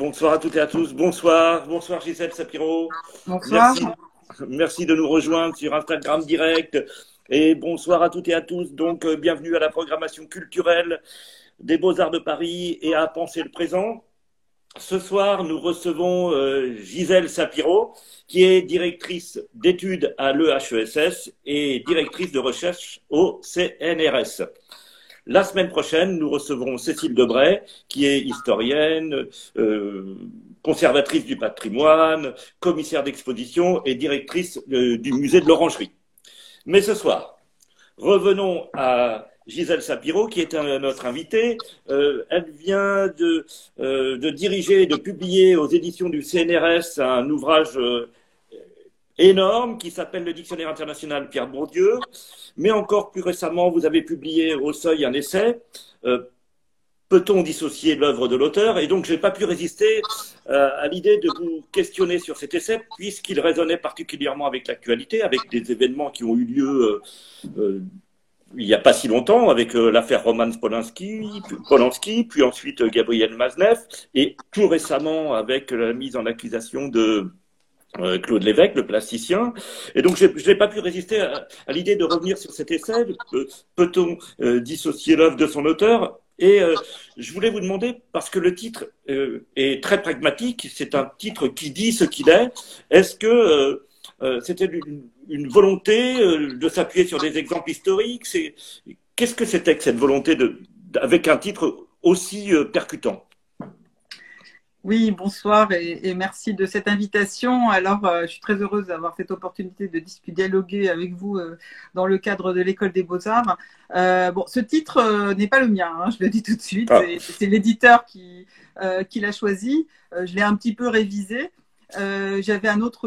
Bonsoir à toutes et à tous. Bonsoir, bonsoir Gisèle Sapiro. Bonsoir. Merci, merci de nous rejoindre sur Instagram direct. Et bonsoir à toutes et à tous. Donc, euh, bienvenue à la programmation culturelle des Beaux-Arts de Paris et à Penser le présent. Ce soir, nous recevons euh, Gisèle Sapiro, qui est directrice d'études à l'EHESS et directrice de recherche au CNRS. La semaine prochaine, nous recevrons Cécile Debray, qui est historienne, euh, conservatrice du patrimoine, commissaire d'exposition et directrice euh, du musée de l'Orangerie. Mais ce soir, revenons à Gisèle Sapiro, qui est notre invitée. Euh, elle vient de, euh, de diriger, de publier aux éditions du CNRS un ouvrage énorme qui s'appelle le Dictionnaire international Pierre Bourdieu. Mais encore plus récemment, vous avez publié au Seuil un essai. Euh, Peut-on dissocier l'œuvre de l'auteur? Et donc, je n'ai pas pu résister euh, à l'idée de vous questionner sur cet essai, puisqu'il résonnait particulièrement avec l'actualité, avec des événements qui ont eu lieu euh, il n'y a pas si longtemps, avec l'affaire Roman Polanski, Polanski, puis ensuite Gabriel Maznev, et tout récemment avec la mise en accusation de Claude Lévesque, le plasticien. Et donc, je n'ai pas pu résister à, l'idée de revenir sur cet essai. Euh, Peut-on euh, dissocier l'œuvre de son auteur? Et euh, je voulais vous demander, parce que le titre euh, est très pragmatique, c'est un titre qui dit ce qu'il est, est-ce que euh, euh, c'était une, une volonté euh, de s'appuyer sur des exemples historiques? Qu'est-ce que c'était que cette volonté de, avec un titre aussi euh, percutant? Oui, bonsoir et, et merci de cette invitation. Alors, euh, je suis très heureuse d'avoir cette opportunité de discuter, dialoguer avec vous euh, dans le cadre de l'école des beaux-arts. Euh, bon, ce titre euh, n'est pas le mien, hein, je le dis tout de suite. Ah. C'est- l'éditeur qui, euh, qui l'a choisi. Euh, je l'ai un petit peu révisé. Euh, J'avais un autre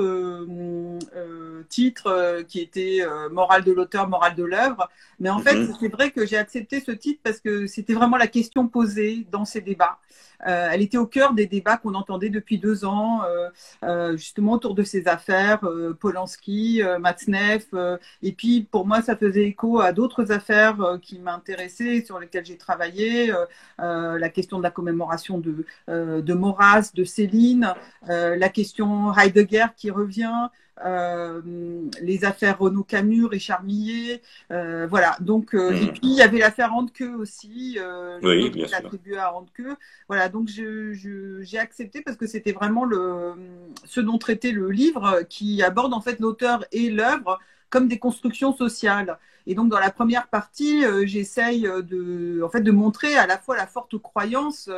titre euh, qui était euh, Morale de l'auteur, morale de l'œuvre. Mais en fait, Mhm. c'est vrai que j'ai accepté ce titre parce que c'était vraiment la question posée dans ces débats. Euh, elle était au cœur des débats qu'on entendait depuis deux ans, euh, euh, justement autour de ces affaires, euh, Polanski, euh, Matzneff. et puis, pour moi, ça faisait écho à d'autres affaires qui m'intéressaient, sur lesquelles j'ai travaillé. la question de la commémoration de, de Maurras, de Céline, la question Heidegger qui revient. Euh, les affaires Renaud Camus, Richard Millet, euh, voilà. Donc, euh, et puis il y avait l'affaire Handke aussi, euh, Oui, bien sûr. attribué à Handke. Voilà, donc je- je- j'ai accepté parce que c'était vraiment le, ce dont traitait le livre qui aborde en fait l'auteur et l'œuvre comme des constructions sociales. Et donc dans la première partie, euh, j'essaye de, en fait, de montrer à la fois la forte croyance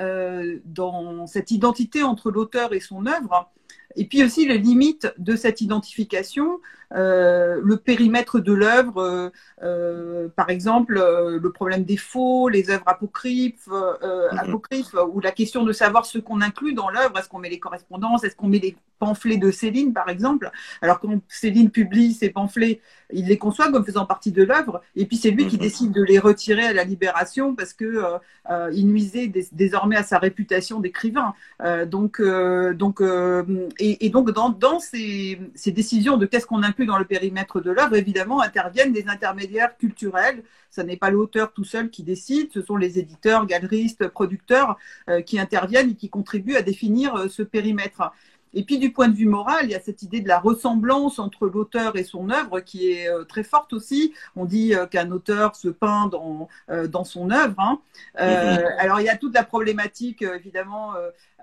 euh, dans cette identité entre l'auteur et son œuvre, et puis aussi les limites de cette identification, le périmètre de l'œuvre, euh, euh, par exemple euh, le problème des faux, les œuvres apocryphes, euh, Mhm. apocryphes, ou la question de savoir ce qu'on inclut dans l'œuvre. Est-ce qu'on met les correspondances? Est-ce qu'on met les pamphlets de Céline, par exemple? Alors quand Céline publie ses pamphlets, il les conçoit comme faisant partie de l'œuvre, et puis c'est lui qui Mhm. décide de les retirer à la libération parce que euh, euh, il nuisait dés- désormais à sa réputation d'écrivain. Euh, donc, euh, donc, euh, et, et donc dans, dans ces, ces décisions de qu'est-ce qu'on inclut dans le périmètre de l'œuvre, évidemment interviennent des intermédiaires culturels. Ça n'est pas l'auteur tout seul qui décide, ce sont les éditeurs, galeristes, producteurs euh, qui interviennent et qui contribuent à définir euh, ce périmètre. Et puis du point de vue moral, il y a cette idée de la ressemblance entre l'auteur et son œuvre qui est euh, très forte aussi. On dit euh, qu'un auteur se peint dans, euh, dans son œuvre. hein. Euh, Mhm. Alors il y a toute la problématique évidemment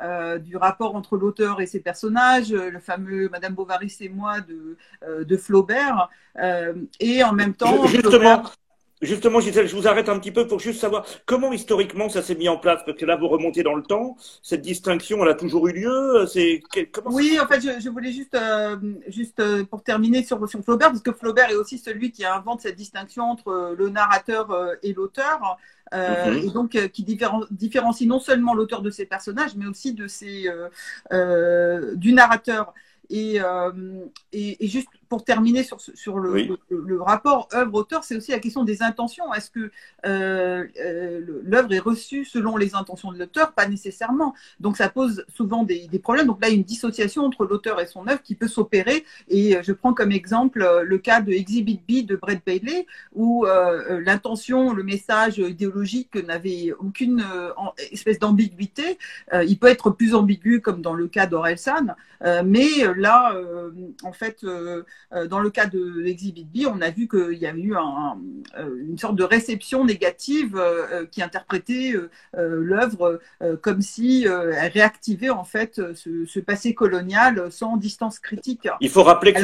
euh, du rapport entre l'auteur et ses personnages, le fameux Madame Bovary c'est moi de, euh, de Flaubert, euh, et en même temps Justement, Flaubert- Justement, Gisèle, je vous arrête un petit peu pour juste savoir comment historiquement ça s'est mis en place, parce que là, vous remontez dans le temps. Cette distinction, elle a toujours eu lieu. C'est comment Oui, en fait, je, je voulais juste, euh, juste euh, pour terminer sur, sur Flaubert, parce que Flaubert est aussi celui qui invente cette distinction entre euh, le narrateur et l'auteur, euh, Mhm. et donc qui différen- différencie non seulement l'auteur de ses personnages, mais aussi de ses, du narrateur. Et, et, et juste pour terminer sur, sur le, le, rapport œuvre-auteur, c'est aussi la question des intentions. Est-ce que euh, euh, l'œuvre est reçue selon les intentions de l'auteur? Pas nécessairement. Donc ça pose souvent des, des, problèmes. Donc là, il y a une dissociation entre l'auteur et son œuvre qui peut s'opérer. Et je prends comme exemple le cas de Exhibit B de Brett Bailey, où euh, l'intention, le message idéologique n'avait aucune espèce d'ambiguïté. il peut être plus ambigu comme dans le cas d'Orelsan, mais là, en fait, euh, dans le cas de Exhibit B, on a vu qu'il y a eu euh, une sorte de réception négative euh, qui interprétait l'œuvre comme si elle réactivait en fait ce, passé colonial sans distance critique. Il faut rappeler que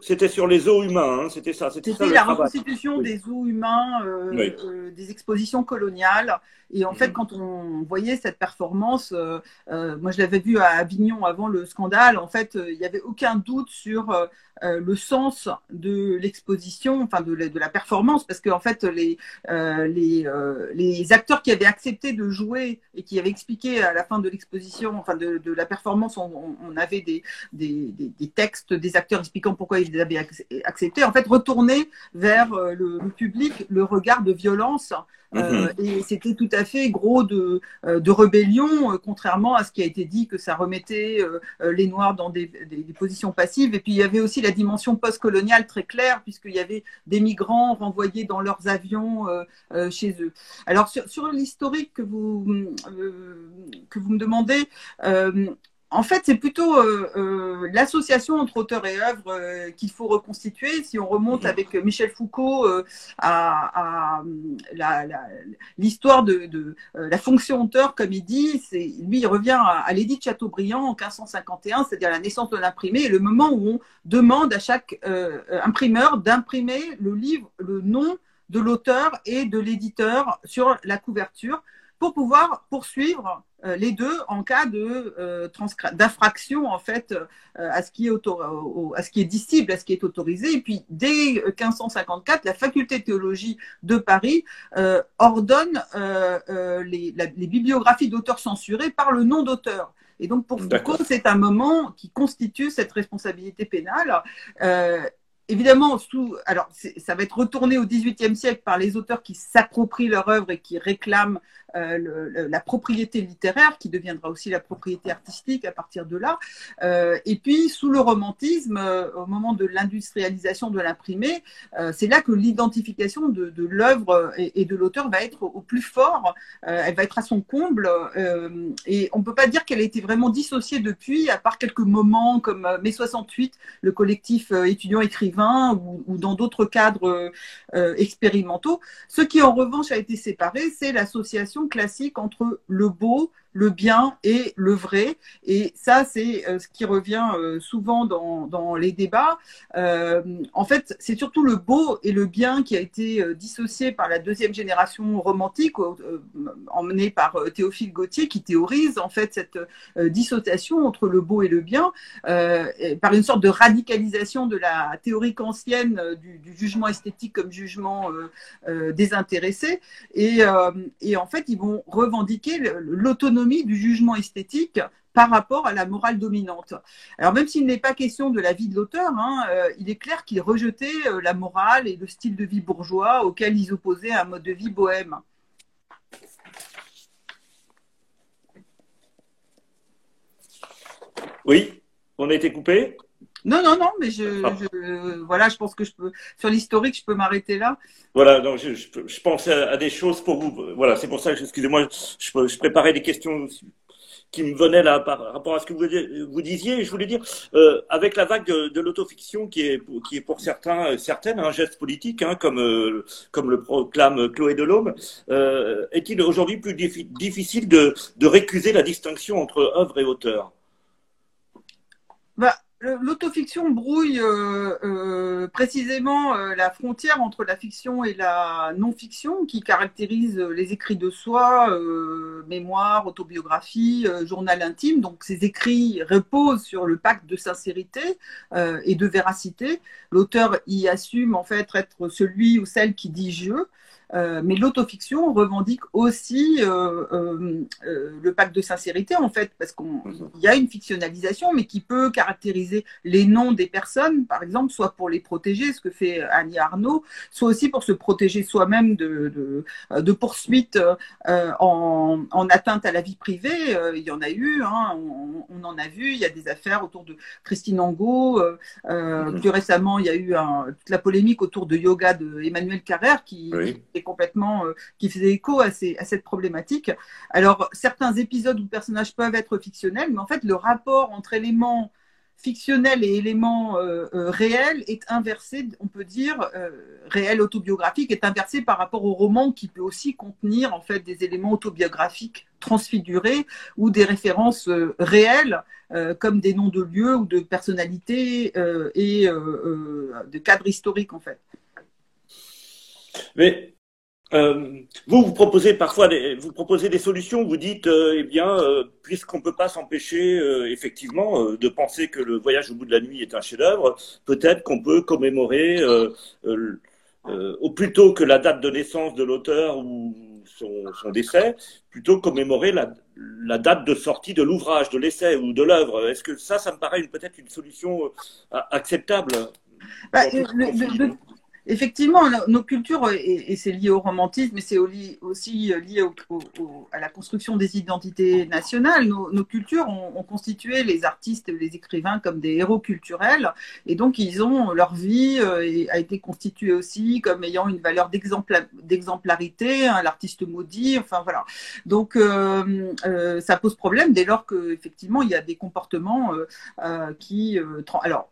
c'était sur, les eaux humains, hein, c'était ça. C'était la reconstitution des eaux humains, des expositions coloniales. Et en fait, mm-hmm. quand on voyait cette performance, moi je l'avais vu à Avignon avant le scandale, en fait, il n'y avait aucun doute sur euh, le sens de l'exposition, enfin de, la performance, parce qu'en en fait les euh, les, euh, les acteurs qui avaient accepté de jouer et qui avaient expliqué à la fin de l'exposition, enfin de, la performance, on, avait des, des, des, textes des acteurs expliquant pourquoi ils avaient accepté. En fait, retourner vers le public le regard de violence euh, mhm. et c'était tout à fait gros de, euh, de rébellion, euh, contrairement à ce qui a été dit que ça remettait les Noirs dans des, des, positions passives. Et puis il y avait aussi la dimension postcoloniale très claire, puisqu'il y avait des migrants renvoyés dans leurs avions chez eux. Alors sur, sur l'historique que vous, que vous me demandez, en fait, c'est plutôt euh, euh, l'association entre auteur et œuvre euh, qu'il faut reconstituer. Si on remonte avec Michel Foucault à, l'histoire de, la fonction auteur, comme il dit, lui, il revient à, à l'édit de Chateaubriand en 1551, c'est-à-dire la naissance de l'imprimé, et le moment où on demande à chaque imprimeur d'imprimer le livre, le nom de l'auteur et de l'éditeur sur la couverture pour pouvoir poursuivre euh, les deux en cas de euh, d'infraction en fait euh, à ce qui est à ce qui est dissible, à ce qui est autorisé. Et puis dès 1554, la faculté de théologie de Paris ordonne les, les, bibliographies d'auteurs censurés par le nom d'auteur. Et donc pour Foucault, c'est un moment qui constitue cette responsabilité pénale évidemment, sous, alors ça va être retourné au XVIIIe siècle par les auteurs qui s'approprient leur œuvre et qui réclament euh, la propriété littéraire, qui deviendra aussi la propriété artistique à partir de là. Euh, et puis, sous le romantisme, euh, au moment de l'industrialisation de l'imprimé, c'est là que l'identification de, l'œuvre et, de l'auteur va être au, plus fort. elle va être à son comble. et on ne peut pas dire qu'elle a été vraiment dissociée depuis, à part quelques moments comme mai 68, le collectif ou, dans d'autres cadres euh, expérimentaux. Ce qui en revanche a été séparé, c'est l'association classique entre le beau, le bien et le vrai. Et ça, c'est euh, ce qui revient euh, souvent dans, dans les débats. Euh, en fait, c'est surtout le beau et le bien qui a été dissocié par la deuxième génération romantique, emmenée par Théophile Gautier, qui théorise en fait cette dissociation entre le beau et le bien, par une sorte de radicalisation de la théorie kantienne du, du jugement esthétique comme jugement désintéressé. Et, et en fait, ils vont revendiquer l'autonomie du jugement esthétique par rapport à la morale dominante. Alors même s'il n'est pas question de la vie de l'auteur, hein, euh, il est clair qu'il rejetait euh, la morale et le style de vie bourgeois auquel ils opposaient un mode de vie bohème. Oui, on a été coupé? Non, non, non, mais je, ah. voilà, je pense que je peux, sur l'historique, je peux m'arrêter là. Voilà, donc je, je, pensais à, des choses pour vous. Voilà, c'est pour ça que, excusez-moi, je, je, préparais des questions qui me venaient là par rapport à ce que vous, vous disiez. Je voulais dire, euh, avec la vague de, de l'autofiction qui est, qui est pour certains, certaines un geste politique, hein, comme, euh, comme le proclame Chloé Delhomme, euh, est-il aujourd'hui plus difficile de, de récuser la distinction entre œuvre et auteur? Bah, L'autofiction brouille euh, euh, précisément euh, la frontière entre la fiction et la non-fiction qui caractérise les écrits de soi, mémoire, autobiographie, journal intime. Donc ces écrits reposent sur le pacte de sincérité et de véracité. L'auteur y assume en fait être celui ou celle qui dit je. mais l'autofiction revendique aussi le pacte de sincérité, en fait, parce qu'il y a une fictionnalisation, mais qui peut caractériser les noms des personnes, par exemple, soit pour les protéger, ce que fait Annie Arnaud, soit aussi pour se protéger soi-même de, de, poursuites en, en, atteinte à la vie privée. il y en a eu, hein, on, on, en a vu, il y a des affaires autour de Christine Angot. Plus récemment, il y a eu un, toute la polémique autour de yoga de Emmanuel Carrère qui, est complètement, euh, qui faisait écho à, ces, à, cette problématique. Alors, certains épisodes où personnages peuvent être fictionnels, mais en fait, le rapport entre éléments fictionnels et éléments euh, euh, réels est inversé, on peut dire, réel autobiographique est inversé par rapport au roman qui peut aussi contenir en fait des éléments autobiographiques transfigurés ou des références réelles comme des noms de lieux ou de personnalités et de cadres historiques en fait. Euh, vous, vous proposez parfois des, vous proposez des solutions. Vous dites, euh, eh bien, euh, puisqu'on peut pas s'empêcher effectivement de penser que le voyage au bout de la nuit est un chef-d'œuvre, peut-être qu'on peut commémorer au plutôt que la date de naissance de l'auteur ou son, son, décès, plutôt commémorer la, la date de sortie de l'ouvrage, de l'essai ou de l'œuvre. Est-ce que ça, ça me paraît peut-être une solution acceptable? Bah, Effectivement, nos cultures, et, c'est lié au romantisme, mais c'est aussi lié à la construction des identités nationales. Nos, cultures ont, constitué les artistes les écrivains comme des héros culturels, et donc ils ont leur vie euh, a été constituée aussi comme ayant une valeur d'exemplarité, hein, l'artiste maudit, enfin voilà. Donc euh, euh, ça pose problème dès lors qu'effectivement il y a des comportements qui, alors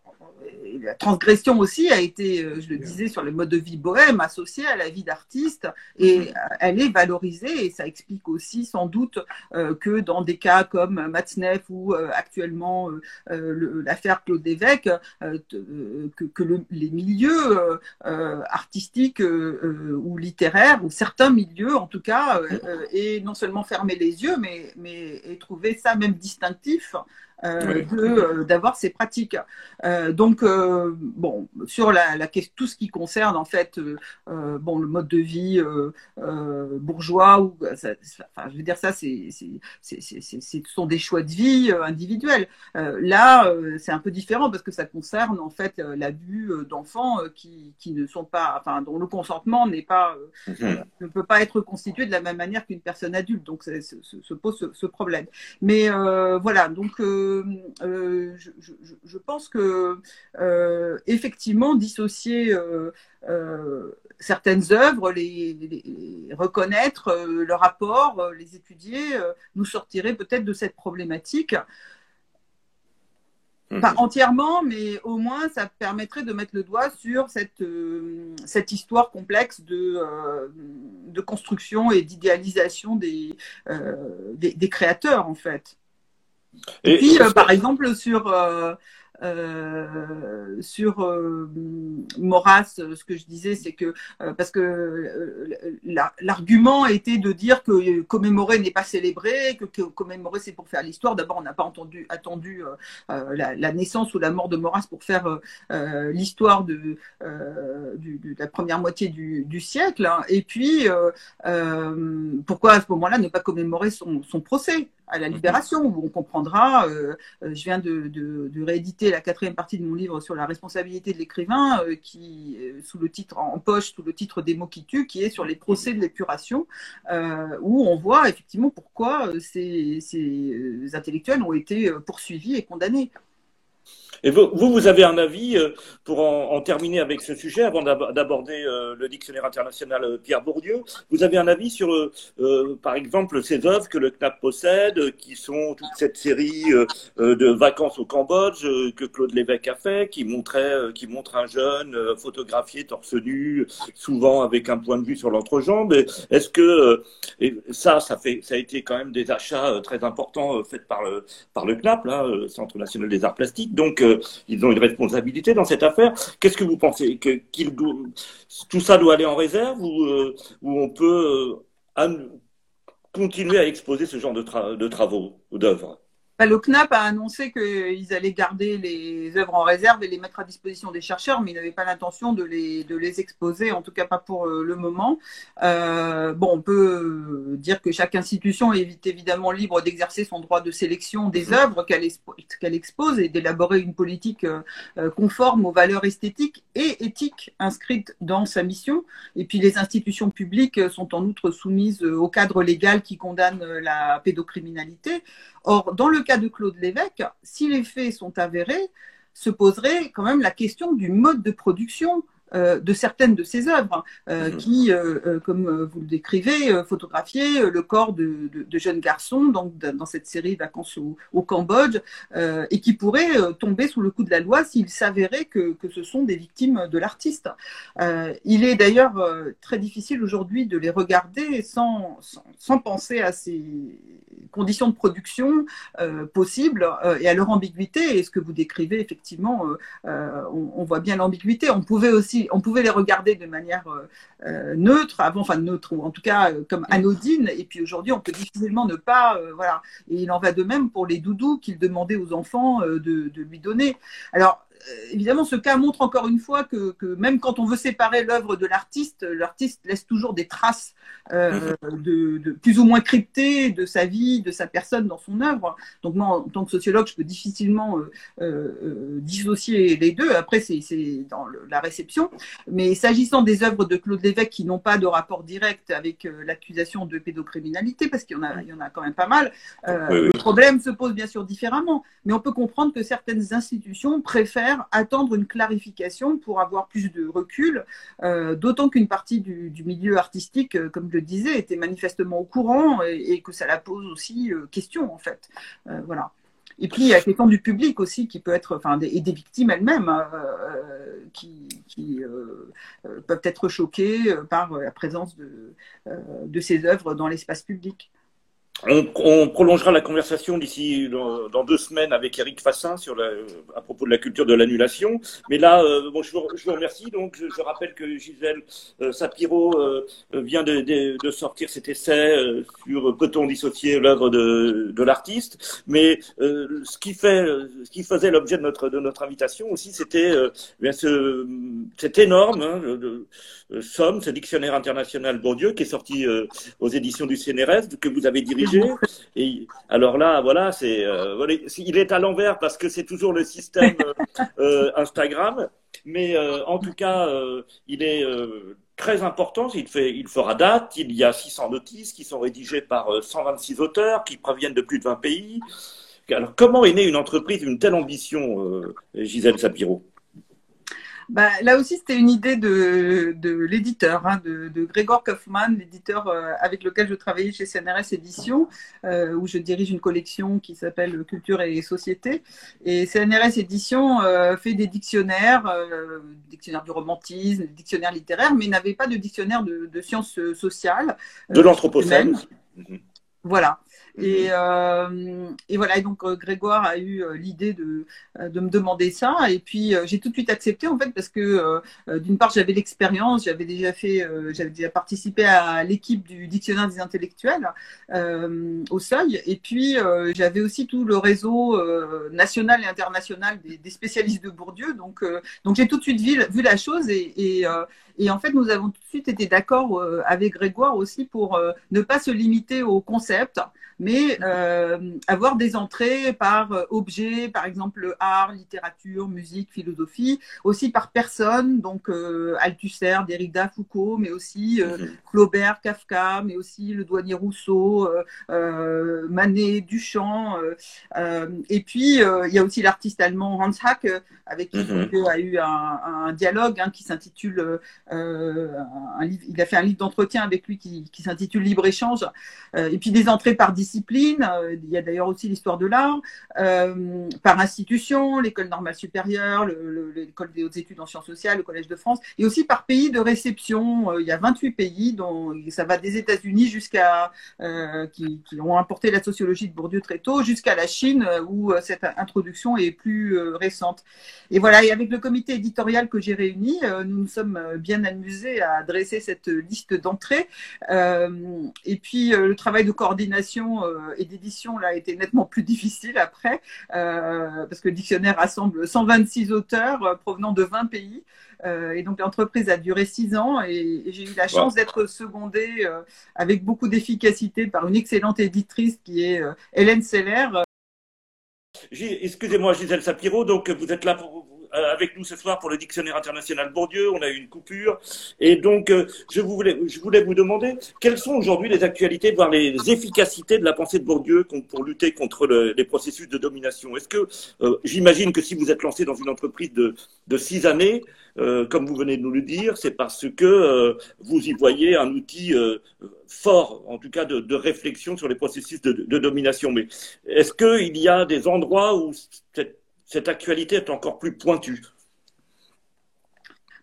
la transgression aussi a été, euh, je le disais, sur le mode de vie bohème associé à la vie d'artiste et mhm. euh, elle est valorisée et ça explique aussi sans doute euh, que dans des cas comme Matzneff ou actuellement l'affaire Claude Évêque, que, les milieux artistiques ou littéraires ou certains milieux en tout cas aient non seulement fermé les yeux mais, mais aient trouvé ça même distinctif euh, euh, d'avoir ces pratiques. Euh, donc bon, sur la, la, tout ce qui concerne en fait bon le mode de vie bourgeois ou ça, enfin, je veux dire ça c'est ce sont des choix de vie individuels. là c'est un peu différent parce que ça concerne en fait l'abus d'enfants qui, qui ne sont pas enfin dont le consentement n'est pas mhm. ne peut pas être constitué de la même manière qu'une personne adulte. Donc ça se, pose ce, ce, problème. Mais voilà donc euh, je, pense que euh, effectivement dissocier euh, certaines œuvres, les, reconnaître leur apport, les étudier, nous sortirait peut-être de cette problématique. Mhm. Pas entièrement, mais au moins ça permettrait de mettre le doigt sur cette, cette histoire complexe de, de construction et d'idéalisation des, des, créateurs, en fait. Et, puis, euh, par exemple, sur, euh, euh, sur euh, Maurras, ce que je disais, c'est que parce que l'argument était de dire que commémorer n'est pas célébré, que, que commémorer c'est pour faire l'histoire. D'abord, on n'a pas entendu, attendu la, la, naissance ou la mort de Maurras pour faire l'histoire de, de, la première moitié du, du siècle. Hein. Et puis, pourquoi à ce moment-là ne pas commémorer son, son procès? À la libération, où on comprendra, euh, je viens de, de, de, rééditer la quatrième partie de mon livre sur la responsabilité de l'écrivain, euh, qui, euh, sous le titre en poche, sous le titre Des mots qui tuent, qui est sur les procès de l'épuration, où on voit effectivement pourquoi ces, ces intellectuels ont été poursuivis et condamnés. Et vous, vous avez un avis euh, pour en, terminer avec ce sujet, avant d'aborder euh, le dictionnaire international euh, Pierre Bourdieu. Vous avez un avis sur, par exemple, ces œuvres que le CNAP possède, qui sont toute cette série de vacances au Cambodge que Claude Lévesque a fait, qui montrait, qui montre un jeune photographié torse nu, souvent avec un point de vue sur l'entrejambe. Est-ce que et ça, ça fait, ça a été quand même des achats très importants faits par le par le CNAP, là, Centre national des arts plastiques. Donc ils ont une responsabilité dans cette affaire. Qu'est-ce que vous pensez que tout ça doit aller en réserve ou, euh, on peut euh, continuer à exposer ce genre de, de travaux ou d'œuvres? Le CNAP a annoncé qu'ils allaient garder les œuvres en réserve et les mettre à disposition des chercheurs, mais ils n'avaient pas l'intention de les, de les exposer, en tout cas pas pour euh, le moment. Euh, bon, on peut dire que chaque institution est évidemment libre d'exercer son droit de sélection des œuvres qu'elle expose et d'élaborer une politique euh, conforme aux valeurs esthétiques et éthiques inscrites dans sa mission. Et puis les institutions publiques sont en outre soumises au cadre légal qui condamne la pédocriminalité. Or, dans le cas de Claude Lévesque, si les faits sont avérés, se poserait quand même la question du mode de production euh, de certaines de ses œuvres, euh, mhm. qui, euh, comme vous le décrivez, photographiaient le corps de, jeunes garçons donc, dans cette série Vacances au, Cambodge, et qui pourraient tomber sous le coup de la loi s'il s'avérait que, ce sont des victimes de l'artiste. il est d'ailleurs très difficile aujourd'hui de les regarder sans, sans, penser à ces conditions de production possibles et à leur ambiguïté. Et ce que vous décrivez, effectivement, on, on voit bien l'ambiguïté. On pouvait aussi on pouvait les regarder de manière euh, euh, neutre, avant, enfin neutre, ou en tout cas euh, comme anodine, et puis aujourd'hui, on peut difficilement ne pas, voilà. Et il en va de même pour les doudous qu'il demandait aux enfants de, de lui donner. Alors, évidemment, ce cas montre encore une fois que, même quand on veut séparer l'œuvre de l'artiste, l'artiste laisse toujours des traces euh, mm-hmm. de, plus ou moins cryptées de sa vie, de sa personne dans son œuvre. Donc moi, en tant que sociologue, je peux difficilement euh, dissocier les deux. Après, c'est dans la réception. Mais s'agissant des œuvres de Claude Lévesque qui n'ont pas de rapport direct avec l'accusation de pédocriminalité, parce qu'il y, en a, il y en a quand même pas mal, le problème se pose bien sûr différemment. Mais on peut comprendre que certaines institutions préfèrent attendre une clarification pour avoir plus de recul, euh, d'autant qu'une partie du, milieu artistique, euh, comme je le disais, était manifestement au courant et, que ça la pose aussi euh, question en fait. voilà. Et puis il y a la question du public aussi qui peut être, enfin, et des victimes elles-mêmes hein, qui, peuvent être choquées par la présence de ces œuvres dans l'espace public. On, prolongera la conversation d'ici dans, deux semaines avec Eric Fassin sur la, à propos de la culture de l'annulation. Mais là, euh, bon, je, vous, remercie. Donc, je, rappelle que Gisèle euh, Sapiro euh, vient de, de, sortir cet essai sur peut-on dissocier l'œuvre de, de l'artiste. Mais ce qui fait, ce qui faisait l'objet de notre de notre invitation aussi, c'était bien ce, cette énorme hein, somme, ce dictionnaire international Bourdieu qui est sorti aux éditions du CNRS que vous avez dirigé et alors là, voilà, c'est, euh, il est à l'envers parce que c'est toujours le système euh, euh, Instagram, mais en tout cas, il est très important. Il, fait, il fera date. Il y a 600 notices qui sont rédigées par 126 auteurs qui proviennent de plus de 20 pays. Alors, comment est née une entreprise d'une telle ambition, Gisèle Sapiro? Bah, là aussi, c'était une idée de, de l'éditeur, hein, de, de Kaufmann, l'éditeur euh, avec lequel je travaillais chez CNRS Éditions, euh, où je dirige une collection qui s'appelle Culture et Société. Et CNRS Éditions euh, fait des dictionnaires, euh, dictionnaire du romantisme, dictionnaire littéraire, mais n'avait pas de dictionnaire de, de sciences sociales. De l'anthropocène. Voilà. Et, euh, et, voilà, et donc euh, Grégoire a eu euh, l'idée de, de me demander ça. Et puis j'ai tout de suite accepté en fait parce que d'une part j'avais l'expérience, j'avais déjà fait, j'avais déjà participé à l'équipe du dictionnaire des intellectuels au Seuil. Et puis j'avais aussi tout le réseau national et international des, des, spécialistes de Bourdieu. Donc donc j'ai tout de suite vu, vu la chose et, et, et, en fait nous avons tout de suite été d'accord avec Grégoire aussi pour ne pas se limiter au concept mais euh, avoir des entrées par euh, objet, par exemple art, littérature, musique, philosophie, aussi par personne, donc euh, Althusser, Derrida, Foucault, mais aussi euh, mhm. Flaubert, Kafka, mais aussi le douanier Rousseau, euh, Manet, Duchamp, et puis il y a aussi l'artiste allemand Hans Hack, avec qui il mhm. a eu un, un dialogue hein, qui s'intitule, il a fait un livre d'entretien avec lui qui, s'intitule Libre échange, et puis des entrées par discipline. Euh, il y a d'ailleurs aussi l'histoire de l'art. Euh, par institution, l'école normale supérieure, l'école des hautes études en sciences sociales, le Collège de France, et aussi par pays de réception. Euh, il y a 28 pays, dont ça va des États-Unis jusqu'à qui, ont importé la sociologie de Bourdieu très tôt, jusqu'à la Chine où cette introduction est plus récente. Et voilà. Et avec le comité éditorial que j'ai réuni, nous nous sommes bien amusés à dresser cette liste d'entrées. et puis le travail de coordination traduction et d'édition là était nettement plus difficile après, parce que le dictionnaire rassemble 126 auteurs provenant de 20 pays. et donc l'entreprise a duré six ans et, j'ai eu la chance d'être secondée avec beaucoup d'efficacité par une excellente éditrice qui est Hélène Seller. Excusez-moi Gisèle Sapiro, donc vous êtes là pour euh, avec nous ce soir pour le dictionnaire international Bourdieu. On a eu une coupure. Et donc, euh, je, voulais, je voulais vous demander quelles sont aujourd'hui les actualités, voire les efficacités de la pensée de Bourdieu pour lutter contre les processus de domination? Est-ce que, euh, j'imagine que si vous êtes lancé dans une entreprise de, de six années, comme vous venez de nous le dire, c'est parce que vous y voyez un outil fort, en tout cas, de, de, réflexion sur les processus de, de domination. Mais est-ce qu'il y a des endroits où cette cette actualité est encore plus pointue.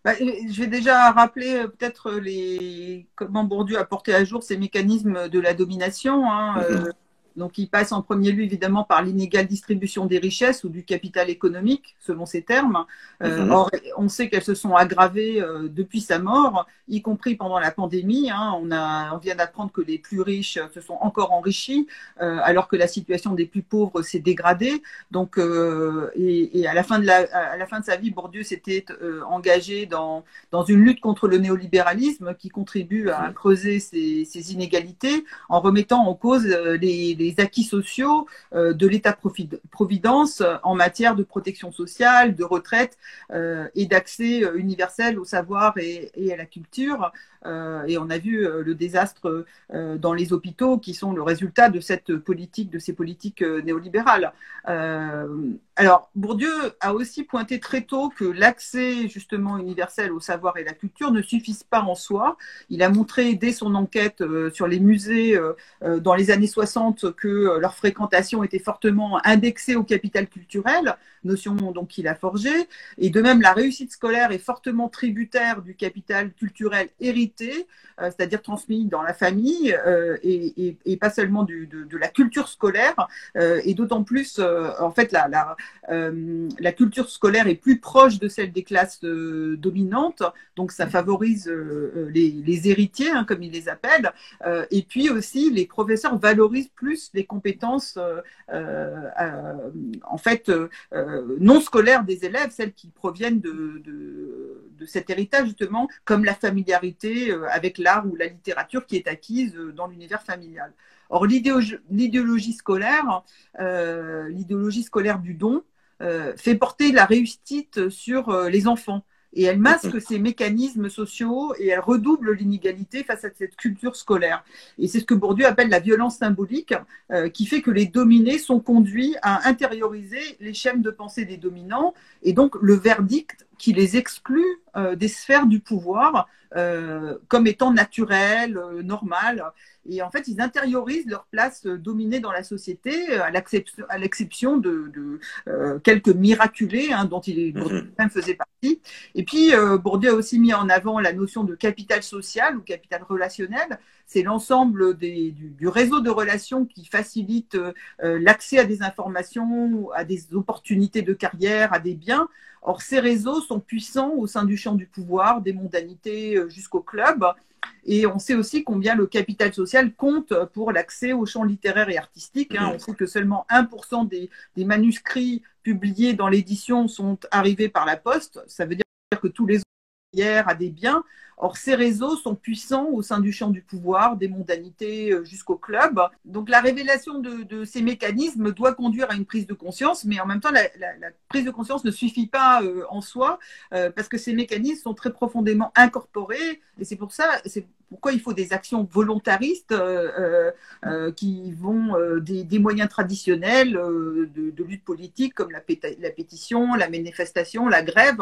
Bah, je vais déjà rappeler euh, peut-être les comment Bourdieu a porté à jour ces mécanismes de la domination. Hein, euh, donc, il passe en premier lieu, évidemment, par l'inégale distribution des richesses ou du capital économique, selon ces termes. Euh, mhm. or, on sait qu'elles se sont aggravées euh, depuis sa mort, y compris pendant la pandémie. Hein. On, a, on vient d'apprendre que les plus riches se sont encore enrichis, euh, alors que la situation des plus pauvres s'est dégradée. Donc, et, et, à, la fin de la, à la fin de sa vie, Bourdieu s'était engagé dans, dans une lutte contre le néolibéralisme qui contribue à mhm. creuser ces, ces inégalités en remettant en cause les les acquis sociaux euh, de l'État-providence en matière de protection sociale, de retraite euh, et d'accès universel au savoir et, à la culture. Euh, et on a vu le désastre dans les hôpitaux qui sont le résultat de cette politique, de ces politiques néolibérales. Alors, Bourdieu a aussi pointé très tôt que l'accès justement universel au savoir et la culture ne suffisent pas en soi. Il a montré dès son enquête sur les musées dans les années 60 que euh, leur fréquentation était fortement indexée au capital culturel, notion donc qu'il a forgée. Et de même, la réussite scolaire est fortement tributaire du capital culturel hérité, euh, c'est-à-dire transmis dans la famille euh, et, pas seulement de, la culture scolaire. et d'autant plus, en fait, la, la, la, culture scolaire est plus proche de celle des classes dominantes, donc ça favorise les, héritiers, hein, comme ils les appellent. et puis aussi, les professeurs valorisent plus les compétences euh, euh, en fait euh, non scolaires des élèves, celles qui proviennent de, cet héritage justement, comme la familiarité avec l'art ou la littérature qui est acquise dans l'univers familial. Or, l'idéologie scolaire, l'idéologie scolaire du don, fait porter la réussite sur les enfants. Et elle masque ces mécanismes sociaux et elle redouble l'inégalité face à cette culture scolaire. Et c'est ce que Bourdieu appelle la violence symbolique, euh, qui fait que les dominés sont conduits à intérioriser les schèmes de pensée des dominants. Et donc le verdict qui les exclut euh, des sphères du pouvoir euh, comme étant naturel, normal. Et en fait, ils intériorisent leur place dominée dans la société, à l'exception de, de quelques miraculés hein, dont il mhm. faisait partie. Et puis, Bourdieu a aussi mis en avant la notion de capital social ou capital relationnel. C'est l'ensemble du, réseau de relations qui facilite l'accès à des informations, à des opportunités de carrière, à des biens. Or, ces réseaux sont puissants au sein du champ du pouvoir, des mondanités euh, jusqu'au club. Et on sait aussi combien le capital social compte pour l'accès au champ littéraire et artistique. Hein. On sait que seulement 1% des, des, manuscrits publiés dans l'édition sont arrivés par la poste. Ça veut dire que tous les à des biens. Or, ces réseaux sont puissants au sein du champ du pouvoir, des mondanités euh, jusqu'au club. Donc, la révélation de, ces mécanismes doit conduire à une prise de conscience, mais en même temps, la, prise de conscience ne suffit pas euh, en soi, euh, parce que ces mécanismes sont très profondément incorporés, et c'est pour ça, c'est pourquoi il faut des actions volontaristes qui vont des, moyens traditionnels de, lutte politique comme la, la, pétition, la manifestation, la grève,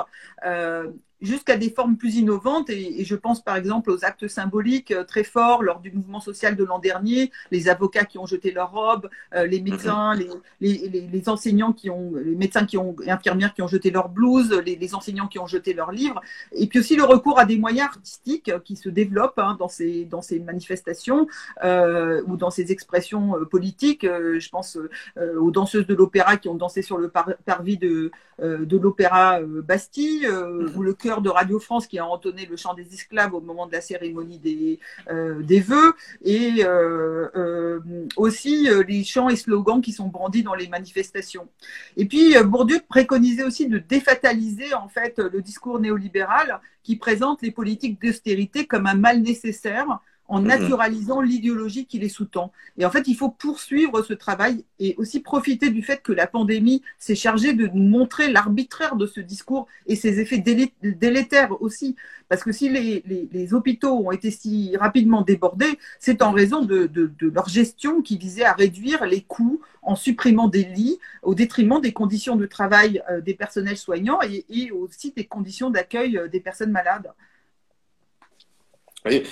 jusqu'à des formes plus innovantes. Et, je pense par exemple aux actes symboliques euh, très forts lors du mouvement social de l'an dernier, les avocats qui ont jeté leur robe, euh, les médecins, les, les, les, enseignants qui ont, les médecins qui ont, infirmières qui ont jeté leur blouse, les, enseignants qui ont jeté leurs livres, et puis aussi le recours à des moyens artistiques qui se développent hein, dans ces, dans ces manifestations ou dans ces expressions politiques. je pense aux danseuses de l'opéra qui ont dansé sur le parvis de, de l'opéra Bastille, ou le chœur de Radio France qui a entonné le chant des esclaves au moment de la cérémonie des, des vœux, et aussi les chants et slogans qui sont brandis dans les manifestations. Et puis, Bourdieu préconisait aussi de défataliser en fait le discours néolibéral qui présente les politiques d'austérité comme un mal nécessaire en mhm. naturalisant l'idéologie qui les sous-tend. Et en fait, il faut poursuivre ce travail et aussi profiter du fait que la pandémie s'est chargée de nous montrer l'arbitraire de ce discours et ses effets délétères aussi. Parce que si les, hôpitaux ont été si rapidement débordés, c'est en raison de, leur gestion qui visait à réduire les coûts en supprimant des lits au détriment des conditions de travail euh, des personnels soignants et aussi des conditions d'accueil euh, des personnes malades.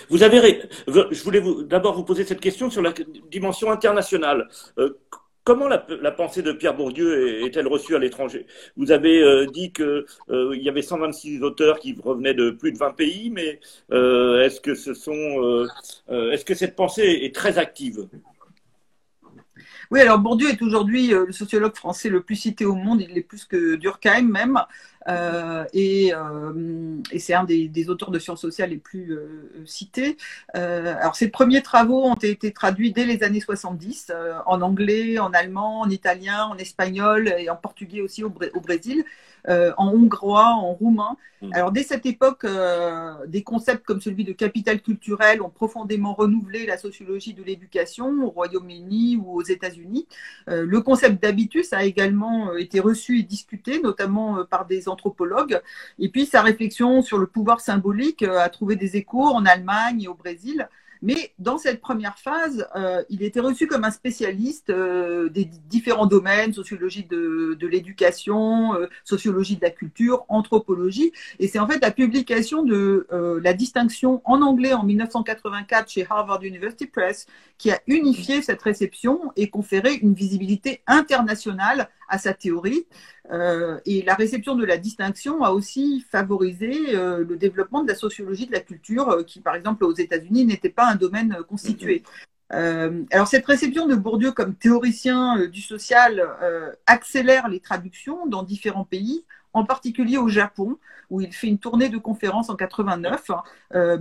Vous avez, je voulais d'abord vous poser cette question sur la dimension internationale. Euh, comment la, pensée de Pierre Bourdieu est-elle reçue à l'étranger? Vous avez euh, dit qu'il euh, y avait 126 auteurs qui revenaient de plus de 20 pays, mais est-ce que ce sont, est-ce que cette pensée est très active? Oui, alors Bourdieu est aujourd'hui le sociologue français le plus cité au monde. Il est plus que Durkheim même. Euh, et, euh, et c'est un des, des, auteurs de sciences sociales les plus euh, cités. alors ses premiers travaux ont été traduits dès les années 70 en anglais, en allemand, en italien, en espagnol et en portugais aussi au, au Brésil. Euh, en hongrois, en roumain. Mm. Alors dès cette époque, euh, des concepts comme celui de capital culturel ont profondément renouvelé la sociologie de l'éducation au Royaume-Uni ou aux États-Unis. Euh, le concept d'habitus a également été reçu et discuté, notamment par des anthropologues. Et puis sa réflexion sur le pouvoir symbolique a trouvé des échos en Allemagne et au Brésil. Mais dans cette première phase, euh, il était reçu comme un spécialiste euh, des différents domaines, sociologie de, l'éducation, euh, sociologie de la culture, anthropologie. Et c'est en fait la publication de la distinction en anglais en 1984 chez Harvard University Press qui a unifié cette réception et conféré une visibilité internationale à sa théorie. Euh, et la réception de la distinction a aussi favorisé euh, le développement de la sociologie de la culture, euh, qui par exemple aux États-Unis n'était pas un domaine constitué. alors cette réception de Bourdieu comme théoricien du social accélère les traductions dans différents pays, en particulier au Japon, où il fait une tournée de conférences en 89,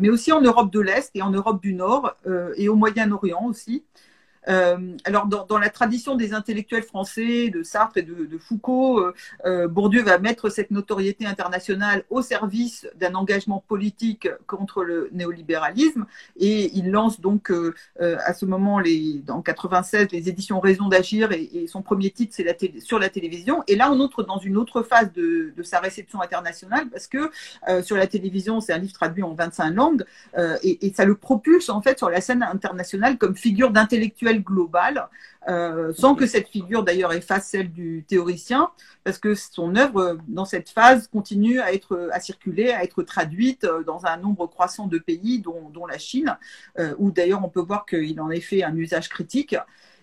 mais aussi en Europe de l'Est et en Europe du Nord et au Moyen-Orient aussi. Euh, alors, dans, la tradition des intellectuels français, de Sartre et de, Foucault, euh, euh, Bourdieu va mettre cette notoriété internationale au service d'un engagement politique contre le néolibéralisme et il lance donc à ce moment, les, en 96, les éditions Raison d'agir et, son premier titre, c'est sur la télévision. Et là, on entre dans une autre phase de, sa réception internationale parce que sur la télévision, c'est un livre traduit en 25 langues et ça le propulse en fait sur la scène internationale comme figure d'intellectuel globale, euh, sans que cette figure d'ailleurs efface celle du théoricien, parce que son œuvre dans cette phase continue à être à circuler, à être traduite dans un nombre croissant de pays, dont, la Chine, euh, où d'ailleurs on peut voir qu'il en est fait un usage critique.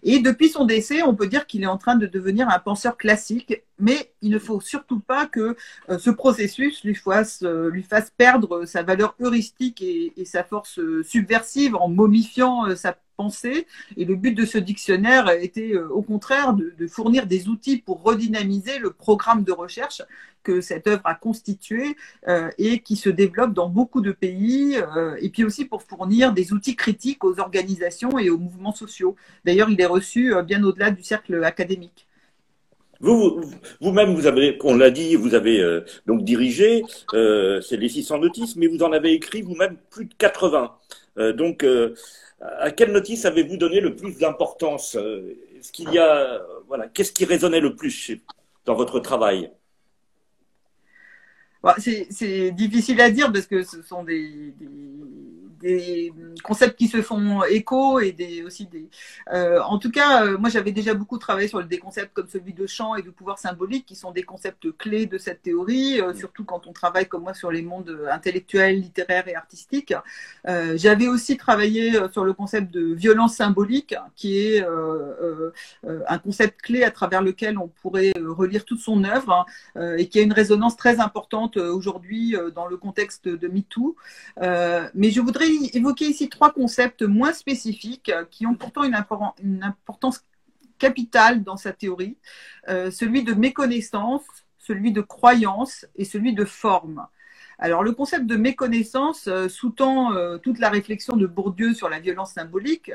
Et depuis son décès, on peut dire qu'il est en train de devenir un penseur classique, mais il ne faut surtout pas que euh, ce processus lui fasse, lui fasse perdre sa valeur heuristique et, sa force subversive en momifiant sa pensée. Et le but de ce dictionnaire était euh, au contraire de, fournir des outils pour redynamiser le programme de recherche que cette œuvre a constitué euh, et qui se développe dans beaucoup de pays, euh, et puis aussi pour fournir des outils critiques aux organisations et aux mouvements sociaux. D'ailleurs, il est reçu bien au-delà du cercle académique. Vous, vous-même, vous, avez, on l'a dit, vous avez donc dirigé, c'est les 600 notices, mais vous en avez écrit vous-même plus de 80. donc, à quelle notice avez-vous donné le plus d'importance euh, qu'est-ce qui résonnait le plus dans votre travail? Bah, c'est difficile à dire parce que ce sont des concepts qui se font écho et des, aussi des. Euh, en tout cas, euh, moi j'avais déjà beaucoup travaillé sur des concepts comme celui de champ et de pouvoir symbolique, qui sont des concepts clés de cette théorie, euh, surtout quand on travaille comme moi sur les mondes intellectuels, littéraires et artistiques. j'avais aussi travaillé sur le concept de violence symbolique, qui est un concept clé à travers lequel on pourrait relire toute son œuvre hein, et qui a une résonance très importante aujourd'hui dans le contexte de MeToo. mais je voudrais voudrais évoquer ici trois concepts moins spécifiques qui ont pourtant une, importance capitale dans sa théorie, celui de méconnaissance, celui de croyance et celui de forme. Alors le concept de méconnaissance sous-tend toute la réflexion de Bourdieu sur la violence symbolique,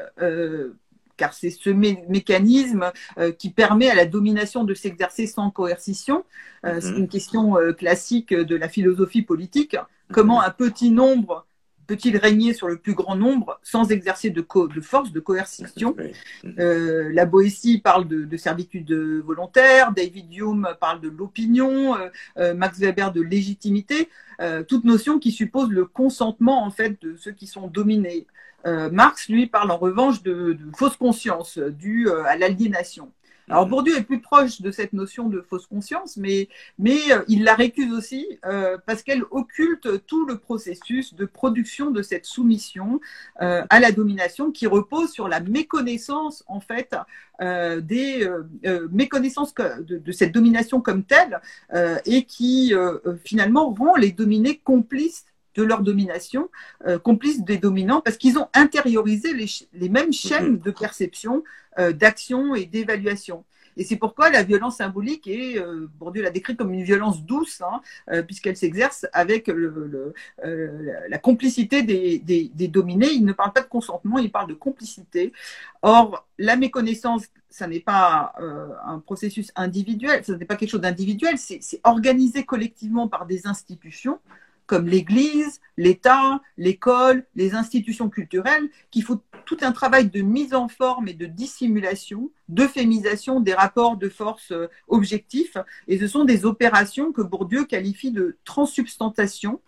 car c'est ce mécanisme euh, qui permet à la domination de s'exercer sans coercition. Euh, c'est mhm. une question euh, classique de la philosophie politique. Comment un petit nombre peut-il régner sur le plus grand nombre sans exercer de, de force, de coercition La Boétie parle de, servitude volontaire, David Hume parle de l'opinion, Max Weber de légitimité, toute notion qui suppose le consentement en fait de ceux qui sont dominés. Euh, Marx, lui, parle en revanche de, fausse conscience due euh, à l'aliénation. Alors Bourdieu est plus proche de cette notion de fausse conscience, mais, mais euh, il la récuse aussi parce qu'elle occulte tout le processus de production de cette soumission à la domination qui repose sur la méconnaissance en fait des méconnaissances de, de, cette domination comme telle et qui finalement rend les dominés complices de leur domination, euh, complices des dominants, parce qu'ils ont intériorisé les, mêmes chaînes de perception, euh, d'action et d'évaluation. Et c'est pourquoi la violence symbolique est, euh, Bourdieu l'a décrit comme une violence douce, hein, euh, puisqu'elle s'exerce avec la complicité des, dominés. Il ne parle pas de consentement, il parle de complicité. Or, la méconnaissance, ça n'est pas un processus individuel, ce n'est pas quelque chose d'individuel, c'est organisé collectivement par des institutions comme l'Église, l'État, l'école, les institutions culturelles, qu'il faut tout un travail de mise en forme et de dissimulation, d'euphémisation des rapports de force euh, objectifs. Et ce sont des opérations que Bourdieu qualifie de transsubstantation.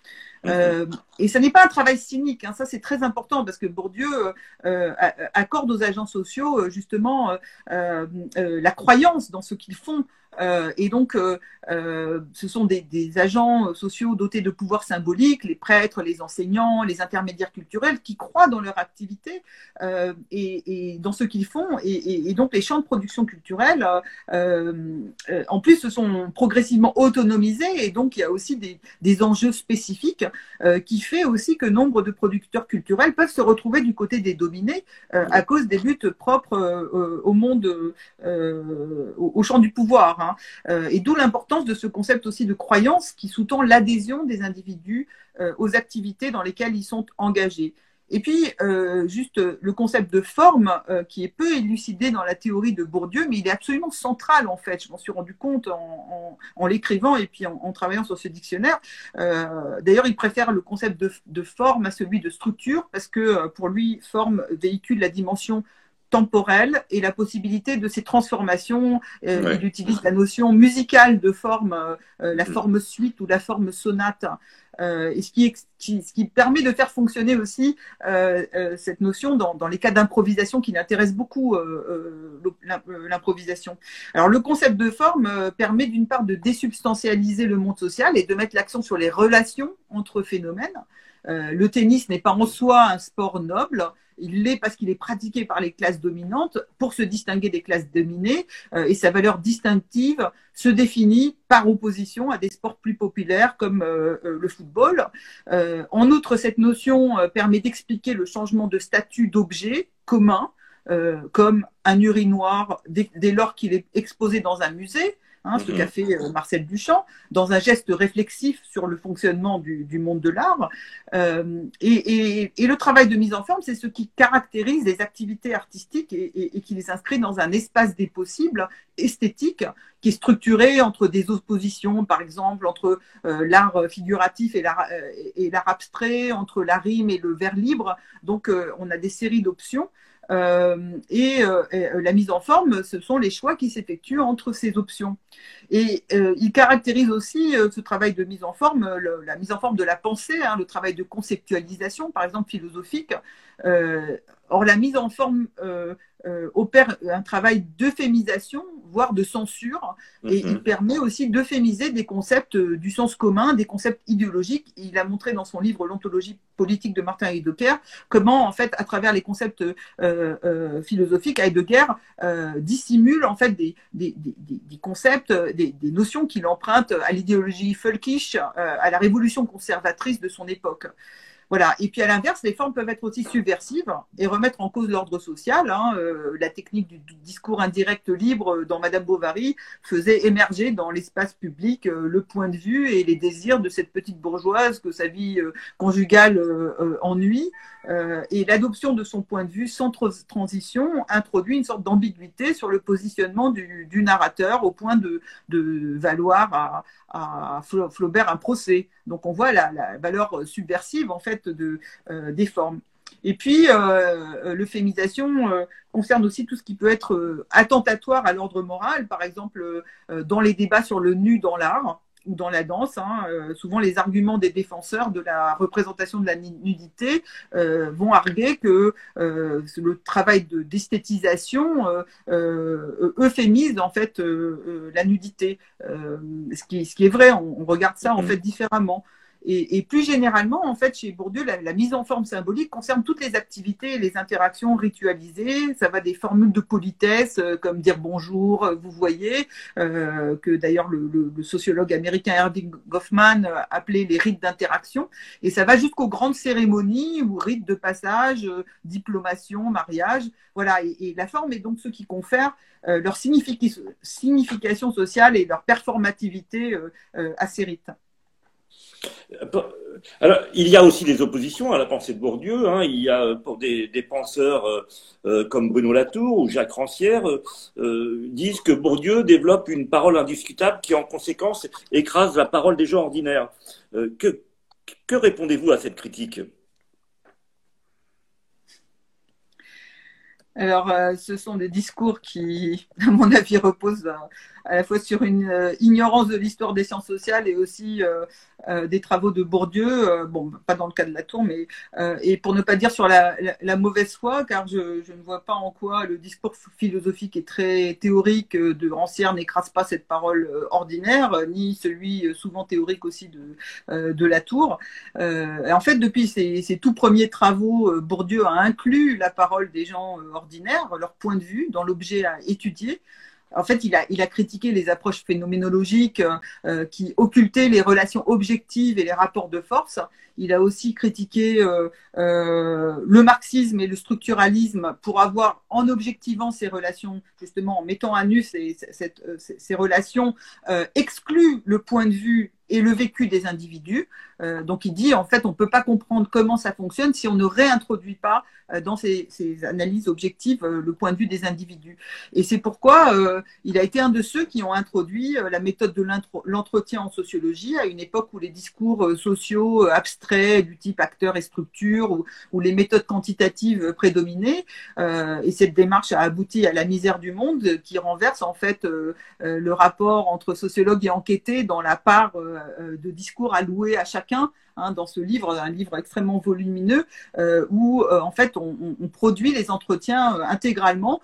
Mhm. Euh, et ce n'est pas un travail cynique, hein. ça c'est très important parce que Bourdieu euh, accorde aux agents sociaux justement la croyance dans ce qu'ils font, euh, et donc, euh, euh, ce sont des, agents sociaux dotés de pouvoirs symboliques, les prêtres, les enseignants, les intermédiaires culturels, qui croient dans leur activité et, dans ce qu'ils font. Et, donc, les champs de production culturelle, en plus, se sont progressivement autonomisés. Et donc, il y a aussi des, des enjeux spécifiques qui fait aussi que nombre de producteurs culturels peuvent se retrouver du côté des dominés à cause des luttes propres au monde, au champ du pouvoir. Hein. Euh, et d'où l'importance de ce concept aussi de croyance qui sous-tend l'adhésion des individus euh, aux activités dans lesquelles ils sont engagés. Et puis, euh, juste le concept de forme qui est peu élucidé dans la théorie de Bourdieu, mais il est absolument central en fait. Je m'en suis rendu compte en, l'écrivant et puis en, travaillant sur ce dictionnaire. D'ailleurs, il préfère le concept de, de, forme à celui de structure parce que pour lui, forme véhicule la dimension temporelle et la possibilité de ces transformations. Euh, il utilise la notion musicale de forme, euh, la mm. forme suite ou la forme sonate. Euh, et ce qui, ce qui, permet de faire fonctionner aussi cette notion dans, dans les cas d'improvisation qui intéresse beaucoup l'improvisation. Alors le concept de forme permet d'une part de désubstantialiser le monde social et de mettre l'accent sur les relations entre phénomènes. Le tennis n'est pas en soi un sport noble, il l'est parce qu'il est pratiqué par les classes dominantes. Pour se distinguer des classes dominées euh, et sa valeur distinctive se définit par opposition à des sports plus populaires comme euh, euh, le football. en outre, cette notion permet d'expliquer le changement de statut d'objet commun comme un urinoir dès lors qu'il est exposé dans un musée, hein, ce qu'a fait euh, Marcel Duchamp, dans un geste réflexif sur le fonctionnement du, monde de l'art. Euh, et, le travail de mise en forme, c'est ce qui caractérise les activités artistiques et, qui les inscrit dans un espace des possibles esthétique qui est structuré entre des oppositions, par exemple, entre euh, l'art figuratif et l'art abstrait, entre la rime et le vers libre. Donc, on a des séries d'options. Euh, et, euh, euh, la mise en forme, ce sont les choix qui s'effectuent entre ces options. Et il caractérise aussi ce travail de mise en forme, la mise en forme de la pensée, hein, le travail de conceptualisation, par exemple philosophique. or, la mise en forme opère un travail d'euphémisation, voire de censure, et il mhm. permet aussi d'euphémiser des concepts euh, du sens commun, des concepts idéologiques. Il a montré dans son livre L'ontologie politique de Martin Heidegger comment, en fait, à travers les concepts euh, philosophiques, Heidegger dissimule en fait des, des, des, concepts, des, notions qu'il emprunte à l'idéologie folkish, à la révolution conservatrice de son époque. Voilà. Et puis à l'inverse, les formes peuvent être aussi subversives et remettre en cause l'ordre social. Hein. Euh, la technique du, discours indirect libre euh, dans Madame Bovary faisait émerger dans l'espace public euh, le point de vue et les désirs de cette petite bourgeoise que sa vie conjugale ennuie. et l'adoption de son point de vue sans transition introduit une sorte d'ambiguïté sur le positionnement du, narrateur au point de, valoir à Flaubert un procès. Donc on voit la, valeur subversive en fait de, euh, des formes. Et puis, euh, euh, l'euphémisation concerne aussi tout ce qui peut être attentatoire à l'ordre moral, par exemple dans les débats sur le nu dans l'art ou dans la danse. Hein, souvent, les arguments des défenseurs de la représentation de la nudité vont arguer que le travail d'esthétisation euphémise en fait la nudité, ce qui, ce, qui, est vrai. On, on regarde ça en mm-hmm. fait différemment. Et, plus généralement, en fait, chez Bourdieu, la, mise en forme symbolique concerne toutes les activités et les interactions ritualisées. Ça va des formules de politesse, euh, comme dire bonjour, euh, vous voyez, euh, que d'ailleurs le, sociologue américain Erving Goffman appelait les rites d'interaction. Et ça va jusqu'aux grandes cérémonies ou rites de passage, diplomation, mariage. Voilà. Et, la forme est donc ce qui confère leur signification sociale et leur performativité à ces rites. Alors, il y a aussi des oppositions à la pensée de Bourdieu. Hein. Il y a pour des, penseurs euh, euh, comme Bruno Latour ou Jacques Rancière euh, disent que Bourdieu développe une parole indiscutable qui, en conséquence, écrase la parole des gens ordinaires. que, que répondez-vous à cette critique? Alors, ce sont des discours qui, à mon avis, reposent à la fois sur une euh, ignorance de l'histoire des sciences sociales et aussi euh, euh, des travaux de Bourdieu, bon, pas dans le cas de la tour, mais et pour ne pas dire sur la, mauvaise foi, car je, ne vois pas en quoi le discours philosophique est très théorique de Rancière n'écrase pas cette parole ordinaire, ni celui souvent théorique aussi de, de la tour. en fait, depuis ses, ses, tout premiers travaux, Bourdieu a inclus la parole des gens ordinaires, leur point de vue, dans l'objet à étudier en fait, il a, il a critiqué les approches phénoménologiques euh, euh, qui occultaient les relations objectives et les rapports de force. Il a aussi critiqué euh, le marxisme et le structuralisme pour avoir, en objectivant ces relations, justement en mettant à nu ces, ces relations, exclu le point de vue et le vécu des individus. Euh, donc il dit en fait on ne peut pas comprendre comment ça fonctionne si on ne réintroduit pas euh, dans ces, analyses objectives euh, le point de vue des individus. Et c'est pourquoi il a été un de ceux qui ont introduit la méthode de l'entretien en sociologie à une époque où les discours sociaux abstraits du type acteur et structure ou, les méthodes quantitatives prédominaient. et cette démarche a abouti à la misère du monde qui renverse en fait le rapport entre sociologues et enquêtés dans la part de discours alloués à chacun Hein, dans ce livre, un livre extrêmement volumineux, euh, où euh, en fait on, produit les entretiens euh, intégralement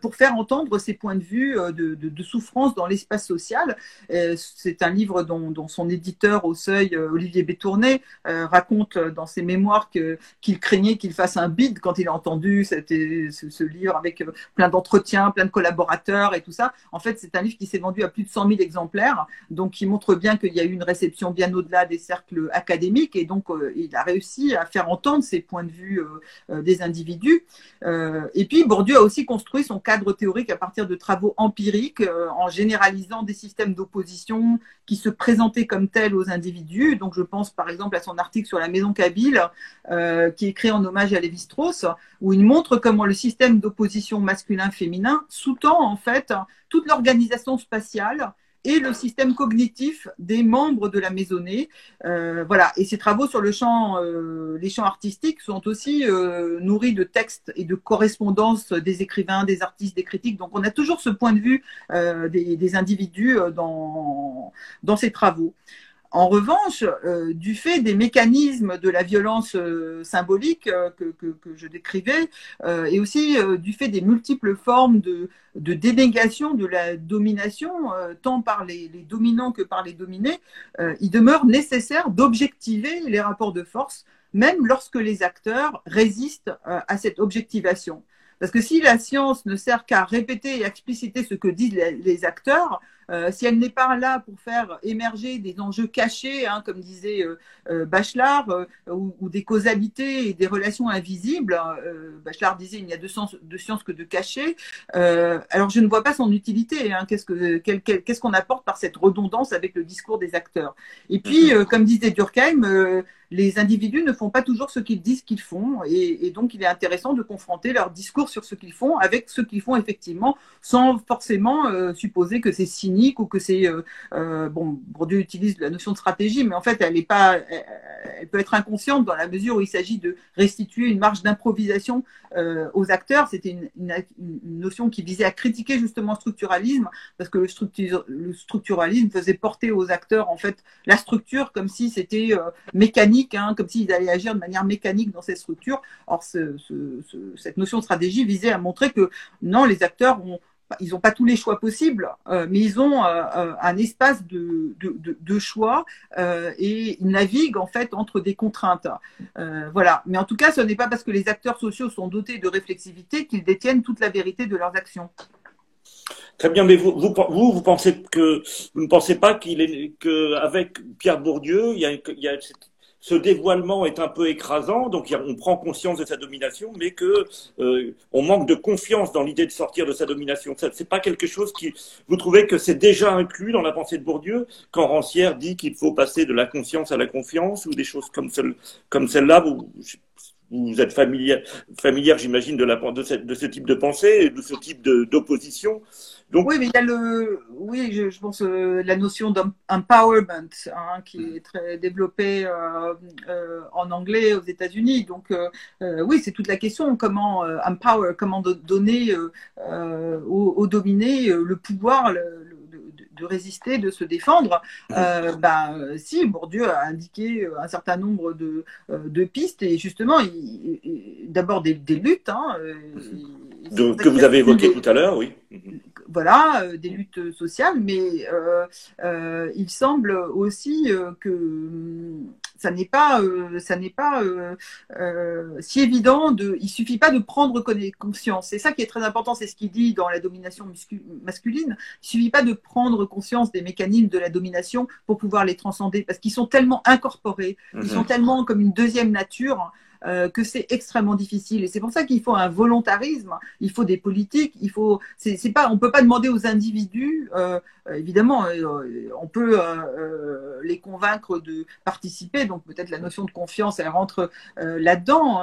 pour faire entendre ces points de vue de, souffrance dans l'espace social. C'est un livre dont, son éditeur au seuil, Olivier Bétourné, raconte dans ses mémoires qu'il craignait qu'il fasse un bide quand il a entendu ce, ce, livre avec plein d'entretiens, plein de collaborateurs et tout ça. En fait, c'est un livre qui s'est vendu à plus de 100 000 exemplaires, donc qui montre bien qu'il y a eu une réception bien au-delà des cercles et donc euh, il a réussi à faire entendre ses points de vue euh, euh, des individus. et puis Bourdieu a aussi construit son cadre théorique à partir de travaux empiriques en généralisant des systèmes d'opposition qui se présentaient comme tels aux individus. Donc je pense par exemple à son article sur la maison Kabyle qui est créé en hommage à Lévi-Strauss où il montre comment le système d'opposition masculin-féminin sous-tend en fait toute l'organisation spatiale et le système cognitif des membres de la maisonnée. Euh, voilà. Et ces travaux sur le champ, euh, les champs artistiques sont aussi euh, nourris de textes et de correspondances des écrivains, des artistes, des critiques. Donc on a toujours ce point de vue des, des, individus dans, dans ces travaux. En revanche, euh, du fait des mécanismes de la violence euh, symbolique euh, que, je décrivais, et aussi du fait des multiples formes de, dénégation de la domination, tant par les, les, dominants que par les dominés, il demeure nécessaire d'objectiver les rapports de force, même lorsque les acteurs résistent à cette objectivation. Parce que si la science ne sert qu'à répéter et expliciter ce que disent les, acteurs, euh, si elle n'est pas là pour faire émerger des enjeux cachés, hein, comme disait euh, euh Bachelard, euh, ou, des causalités et des relations invisibles, hein, Bachelard disait il n'y a de, sens, de science que de cachés, alors je ne vois pas son utilité. Hein, qu'est-ce qu'on qu'est-ce qu'on apporte par cette redondance avec le discours des acteurs. Et puis, comme disait Durkheim, les individus ne font pas toujours ce qu'ils disent qu'ils font, et, et, donc il est intéressant de confronter leur discours sur ce qu'ils font avec ce qu'ils font effectivement, sans forcément supposer que c'est ou que c'est euh, euh, bon Bourdieu utilise la notion de stratégie mais en fait elle est pas elle, peut être inconsciente dans la mesure où il s'agit de restituer une marge d'improvisation euh, aux acteurs. C'était une, notion qui visait à critiquer justement le structuralisme parce que le, structuralisme faisait porter aux acteurs en fait la structure comme si c'était mécanique hein, comme s'ils allaient agir de manière mécanique dans cette structure or ce, ce, cette notion de stratégie visait à montrer que non les acteurs ont ils n'ont pas tous les choix possibles, euh, mais ils ont euh, euh, un espace de, choix et ils naviguent en fait entre des contraintes. voilà. Mais en tout cas, ce n'est pas parce que les acteurs sociaux sont dotés de réflexivité qu'ils détiennent toute la vérité de leurs actions. Très bien, mais vous, vous, pensez que vous ne pensez pas qu'avec Pierre Bourdieu, il y a, il y a ce dévoilement est un peu écrasant, donc on prend conscience de sa domination, mais que euh, on manque de confiance dans l'idée de sortir de sa domination. Ce pas quelque chose qui. Vous trouvez que c'est déjà inclus dans la pensée de Bourdieu quand Rancière dit qu'il faut passer de la conscience à la confiance ou des choses comme celle comme celle-là. Vous, vous êtes familière, j'imagine, de, la, de, de ce type de pensée, de ce type d'opposition oui, mais il y a le, oui, je, pense euh, la notion d'empowerment hein, qui mm. est très développée euh, euh, en anglais aux États-Unis. Donc oui, c'est toute la question comment empower, comment donner aux, dominés le pouvoir, de, résister, de se défendre. Mm. ben, si, Bourdieu a indiqué un certain nombre de, de pistes et justement, d'abord des, luttes. Hein, que vous avez évoquées tout à l'heure, oui. Voilà, euh, des luttes sociales, mais euh, euh, il semble aussi que hum, ça n'est pas, ça n'est pas si évident. De, il suffit pas de prendre conscience. C'est ça qui est très important. C'est ce qu'il dit dans la domination masculine. Il suffit pas de prendre conscience des mécanismes de la domination pour pouvoir les transcender, parce qu'ils sont tellement incorporés, ils mhm. sont tellement comme une deuxième nature euh, que c'est extrêmement difficile. Et c'est pour ça qu'il faut un volontarisme, il faut des politiques, il faut. C'est pas, on peut pas demander aux individus. Euh, évidemment, euh, on peut les convaincre de participer. Donc peut-être la notion de confiance, elle rentre là-dedans.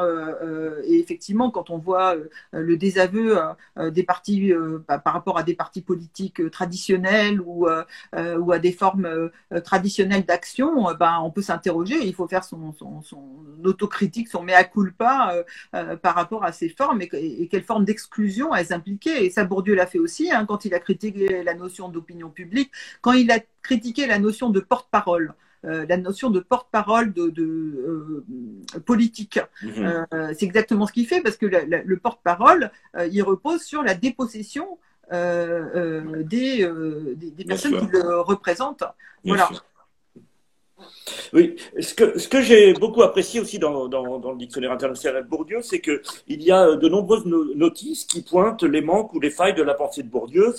et effectivement, quand on voit le désaveu des partis par rapport à des partis politiques traditionnels ou ou à des formes traditionnelles d'action, ben on peut s'interroger. Il faut faire son, son, son autocritique, son à culpa euh, euh, par rapport à ces formes et, et quelle forme d'exclusion elles impliquaient. Et ça, Bourdieu l'a fait aussi hein, quand il a critiqué la notion d'opinion publique, quand il a critiqué la notion de porte-parole. Euh, la notion de porte-parole de, politique. Mhm. c'est exactement ce qu'il fait parce que le porte-parole, il repose sur la dépossession des, des, personnes qui le représentent. voilà. Oui, ce que, j'ai beaucoup apprécié aussi dans, le dictionnaire international de Bourdieu, c'est qu'il y a de nombreuses notices qui pointent les manques ou les failles de la pensée de Bourdieu.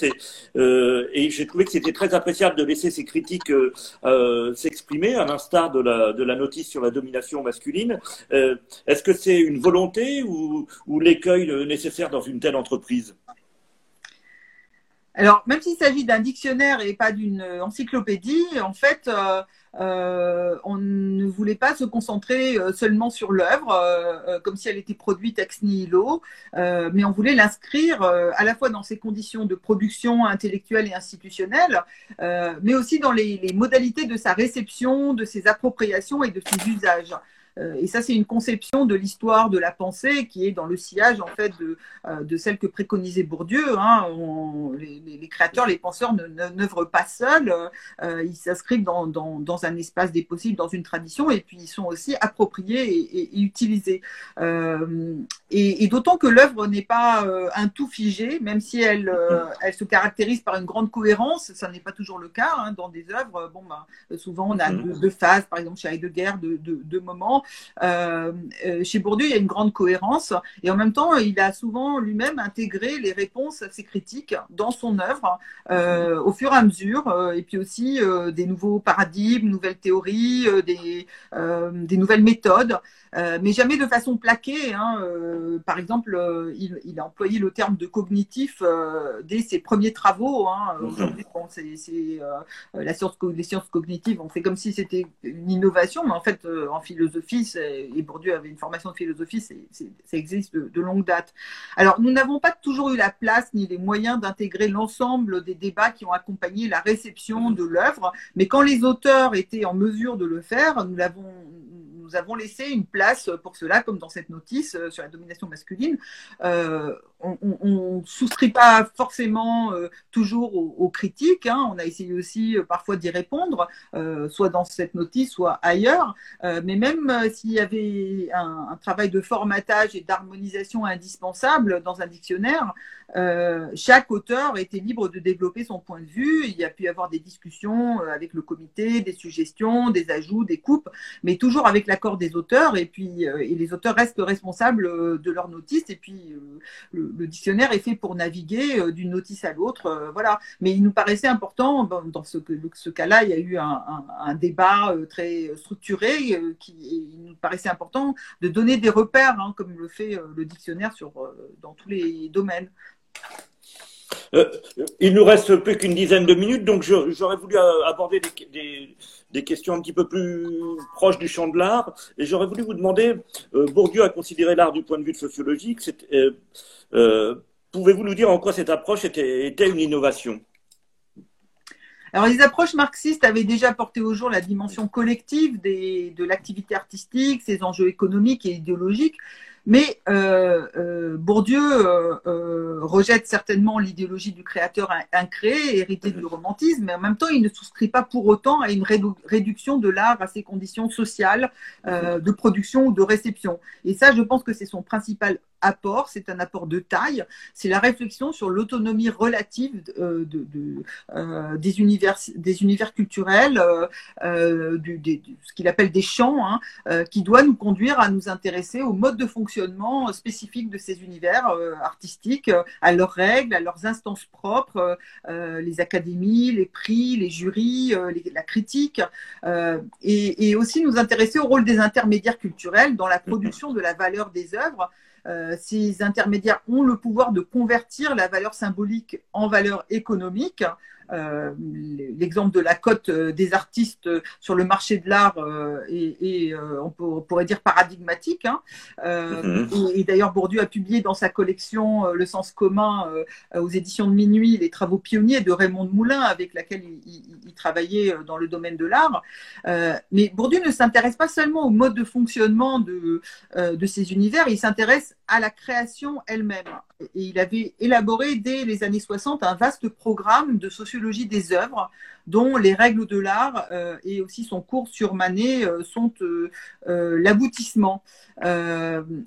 Euh, et j'ai trouvé que c'était très appréciable de laisser ces critiques euh, euh, s'exprimer, à l'instar de la, notice sur la domination masculine. Euh, est-ce que c'est une volonté ou l'écueil nécessaire dans une telle entreprise? Alors, même s'il s'agit d'un dictionnaire et pas d'une encyclopédie, en fait, euh, euh, on ne voulait pas se concentrer euh, seulement sur l'œuvre, comme si elle était produite ex nihilo, mais on voulait l'inscrire à la fois dans ses conditions de production intellectuelle et institutionnelle, mais aussi dans les, les modalités de sa réception, de ses appropriations et de ses usages. Euh, et ça, c'est une conception de l'histoire de la pensée qui est dans le sillage en fait de, euh, de celle que préconisait Bourdieu. Hein. les, créateurs, les penseurs n'œuvrent pas seuls, euh, ils s'inscrivent dans, dans, dans, un espace des possibles, dans une tradition, et puis ils sont aussi appropriés et, et, utilisés. et, et d'autant que l'œuvre n'est pas un tout figé, même si elle, elle se caractérise par une grande cohérence, ça n'est pas toujours le cas hein, dans des œuvres. Bon, ben, souvent on a mm-hmm. deux, phases, par exemple chez Heidegger, de, de, de moments finalement, chez Bourdieu, il y a une grande cohérence et en même temps, il a souvent lui-même intégré les réponses à ces critiques dans son œuvre au fur et à mesure, et puis aussi des nouveaux paradigmes, nouvelles théories, des nouvelles méthodes. Euh, mais jamais de façon plaquée. Hein. Euh, par exemple, euh, il, il, a employé le terme de cognitif dès ses premiers travaux. Hein. Mhm. Aujourd'hui, bon, c'est la science, les sciences cognitives. On fait comme si c'était une innovation, mais en fait, en philosophie, et Bourdieu avait une formation de philosophie, ça existe de, de, longue date. Alors, nous n'avons pas toujours eu la place ni les moyens d'intégrer l'ensemble des débats qui ont accompagné la réception de l'œuvre, mais quand les auteurs étaient en mesure de le faire, nous l'avons nous avons laissé une place pour cela, comme dans cette notice euh, sur la domination masculine. Euh, on ne souscrit pas forcément euh, toujours aux, critiques. Hein. On a essayé aussi parfois d'y répondre, soit dans cette notice, soit ailleurs. mais même s'il y avait un, un, travail de formatage et d'harmonisation indispensable dans un dictionnaire, chaque auteur était libre de développer son point de vue. Il y a pu y avoir des discussions avec le comité, des suggestions, des ajouts, des coupes, mais toujours avec la des auteurs et puis euh, et les auteurs restent responsables euh, de leur notice et puis euh, le, dictionnaire est fait pour naviguer d'une notice à l'autre voilà. Mais il nous paraissait important dans ce, ce cas-là il y a eu un, débat très structuré qui nous paraissait important de donner des repères hein, comme le fait le dictionnaire sur dans tous les domaines. Euh, il nous reste plus qu'une dizaine de minutes, donc j'aurais voulu aborder des, questions un petit peu plus proches du champ de l'art. Et j'aurais voulu vous demander, euh, Bourdieu a considéré l'art du point de vue sociologique. Pouvez-vous nous dire en quoi cette approche était, une innovation? Alors, les approches marxistes avaient déjà porté au jour la dimension collective des, de l'activité artistique, ses enjeux économiques et idéologiques. Mais euh, euh, Bourdieu euh, rejette certainement l'idéologie du créateur incréé, hérité du romantisme, mais en même temps, il ne souscrit pas pour autant à une réduction de l'art à ses conditions sociales de production ou de réception. Et ça, je pense que c'est son principal apport, c'est un apport de taille, c'est la réflexion sur l'autonomie relative de, des, univers, des univers culturels, du, ce qu'il appelle des champs, hein, qui doit nous conduire à nous intéresser au mode de fonctionnement spécifique de ces univers euh, artistiques, euh, à leurs règles, à leurs instances propres, euh, les académies, les prix, les jurys, la critique, et, aussi nous intéresser au rôle des intermédiaires culturels dans la production de la valeur des œuvres. Ces intermédiaires ont le pouvoir de convertir la valeur symbolique en valeur économique. Euh, l'exemple de la cote euh, des artistes sur le marché de l'art est, euh, on, pourrait dire paradigmatique. Hein. Mm-hmm. Et, d'ailleurs, Bourdieu a publié dans sa collection Le sens commun aux éditions de Minuit les travaux pionniers de Raymond de Moulin, avec laquelle il, travaillait dans le domaine de l'art. mais Bourdieu ne s'intéresse pas seulement au mode de fonctionnement de, de ces univers, il s'intéresse à la création elle-même. Et il avait élaboré dès les années 60 un vaste programme de sociologie des œuvres dont les règles de l'art euh, et aussi son cours sur Manet euh, sont euh, l'aboutissement.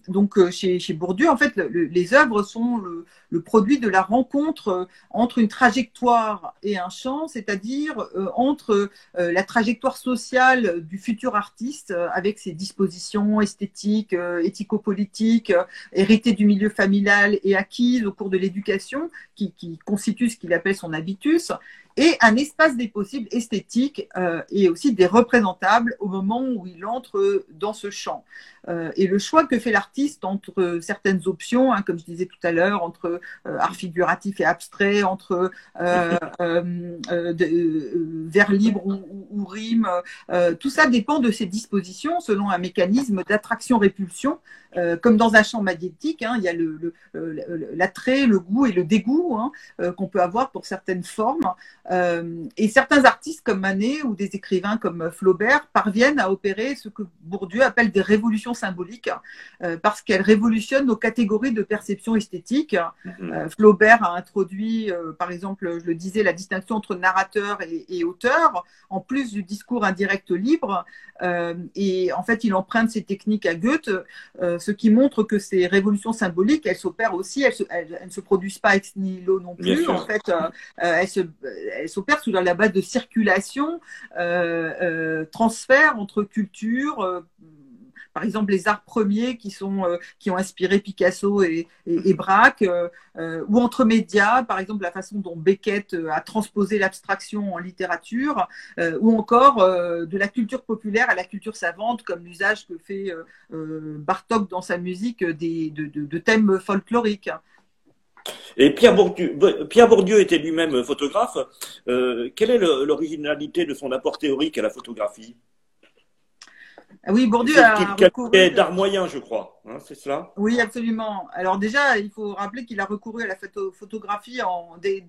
donc chez, Bourdieu, en fait, les œuvres sont le, produit de la rencontre entre une trajectoire et un champ, c'est-à-dire entre la trajectoire sociale du futur artiste avec ses dispositions esthétiques, éthico-politiques, héritées du milieu familial et acquises au cours de l'éducation, qui, qui constituent ce qu'il appelle son habitus, et un espace des possibles esthétiques euh, et aussi des représentables au moment où il entre dans ce champ. Euh, et le choix que fait l'artiste entre certaines options, hein, comme je disais tout à l'heure, entre euh, art figuratif et abstrait, entre vers libre ou, ou rime, tout ça dépend de ses dispositions selon un mécanisme d'attraction-répulsion euh, comme dans un champ magnétique, hein, il y a l'attrait, le, le, goût et le dégoût hein, euh, qu'on peut avoir pour certaines formes. Euh, et certains artistes comme Manet ou des écrivains comme Flaubert parviennent à opérer ce que Bourdieu appelle des révolutions symboliques, parce qu'elles révolutionnent nos catégories de perception esthétique. Mm-hmm. Flaubert a introduit, par exemple, je le disais, la distinction entre narrateur et, et auteur, en plus du discours indirect libre. et en fait, il emprunte ces techniques à Goethe ce qui montre que ces révolutions symboliques, elles s'opèrent aussi, elles, ne se produisent pas ex nihilo non plus. En fait, euh, euh, elles s'opèrent sous la base de circulation, euh, transfert entre cultures par exemple les arts premiers qui sont qui ont inspiré Picasso et, Braque, ou entre médias, par exemple la façon dont Beckett a transposé l'abstraction en littérature, ou encore de la culture populaire à la culture savante, comme l'usage que fait Bartok dans sa musique des, de, thèmes folkloriques. Et Pierre Bourdieu, était lui-même photographe. Euh, quelle est l'originalité de son apport théorique à la photographie? Oui, Bourdieu a recouru... d'art moyen, je crois. Hein, c'est cela? Oui, absolument. Alors déjà, il faut rappeler qu'il a recouru à la photographie en, dès,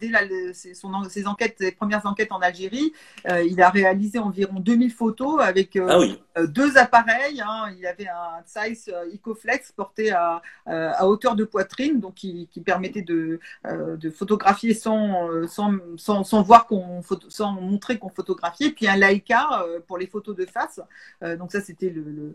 son, ses, enquêtes, ses premières enquêtes en Algérie. Euh, il a réalisé environ 2000 photos avec euh, ah euh, deux appareils. Hein. Il avait un Zeiss Icoflex porté à, à, hauteur de poitrine, donc qui, qui permettait de, de photographier sans, sans, sans, sans voir qu'on sans montrer qu'on photographiait. Puis un Leica pour les photos de face. donc ça, c'était le,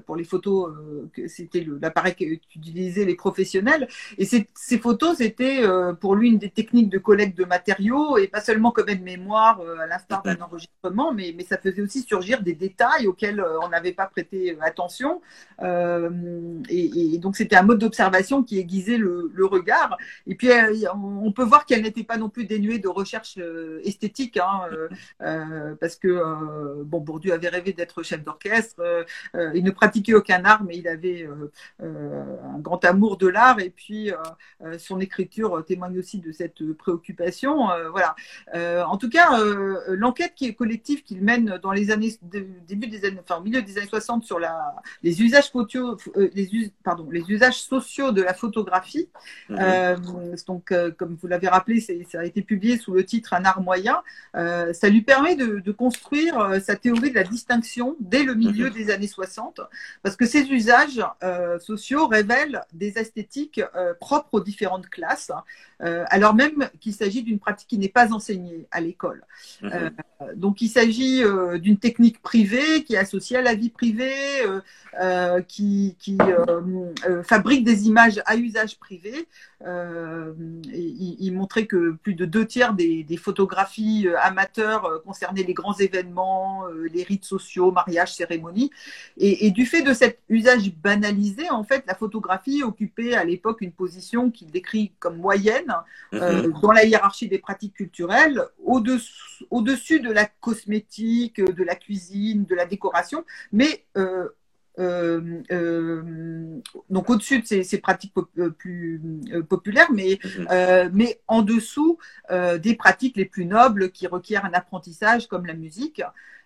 pour les photos, que c'était l'appareil qu'utilisaient les professionnels. Et ces, photos, c'était euh, pour lui une des techniques de collecte de matériaux et pas seulement comme aide mémoire à l'instar d'un enregistrement, mais, mais ça faisait aussi surgir des détails auxquels on n'avait pas prêté attention. Et, donc c'était un mode d'observation qui aiguisait le, regard. Et puis on peut voir qu'elle n'était pas non plus dénuée de recherche esthétique, hein, parce que bon, Bourdieu avait rêvé d'être chef d'orchestre. Euh, euh, il ne pratiquait aucun art, mais il avait euh, un grand amour de l'art. Et puis, son écriture témoigne aussi de cette préoccupation. voilà. en tout cas, l'enquête qui est collective qu'il mène dans les années début des années, enfin, au milieu des années 60 sur la, les usages photo, les, pardon, les usages sociaux de la photographie. Mhm. donc, comme vous l'avez rappelé, ça a été publié sous le titre Un art moyen. ça lui permet de, de construire sa théorie de la distinction dès le milieu mhm. des années 60, parce que ces usages euh, sociaux révèlent des esthétiques euh, propres aux différentes classes, euh, alors même qu'il s'agit d'une pratique qui n'est pas enseignée à l'école. Mhm. donc il s'agit d'une technique privée qui est associée à la vie privée, qui, qui fabrique des images à usage privé. Il, montrait que plus de deux tiers des, des photographies amateurs concernaient les grands événements, les rites sociaux, mariages, cérémonies, et, du fait de cet usage banalisé, en fait, la photographie occupait à l'époque une position qu'il décrit comme moyenne euh, mhm. dans la hiérarchie des pratiques culturelles, au-dessus de la cosmétique, de la cuisine, de la décoration, mais euh, euh, donc au-dessus de ces, pratiques plus populaires, mais, mhm. mais en dessous des pratiques les plus nobles qui requièrent un apprentissage comme la musique.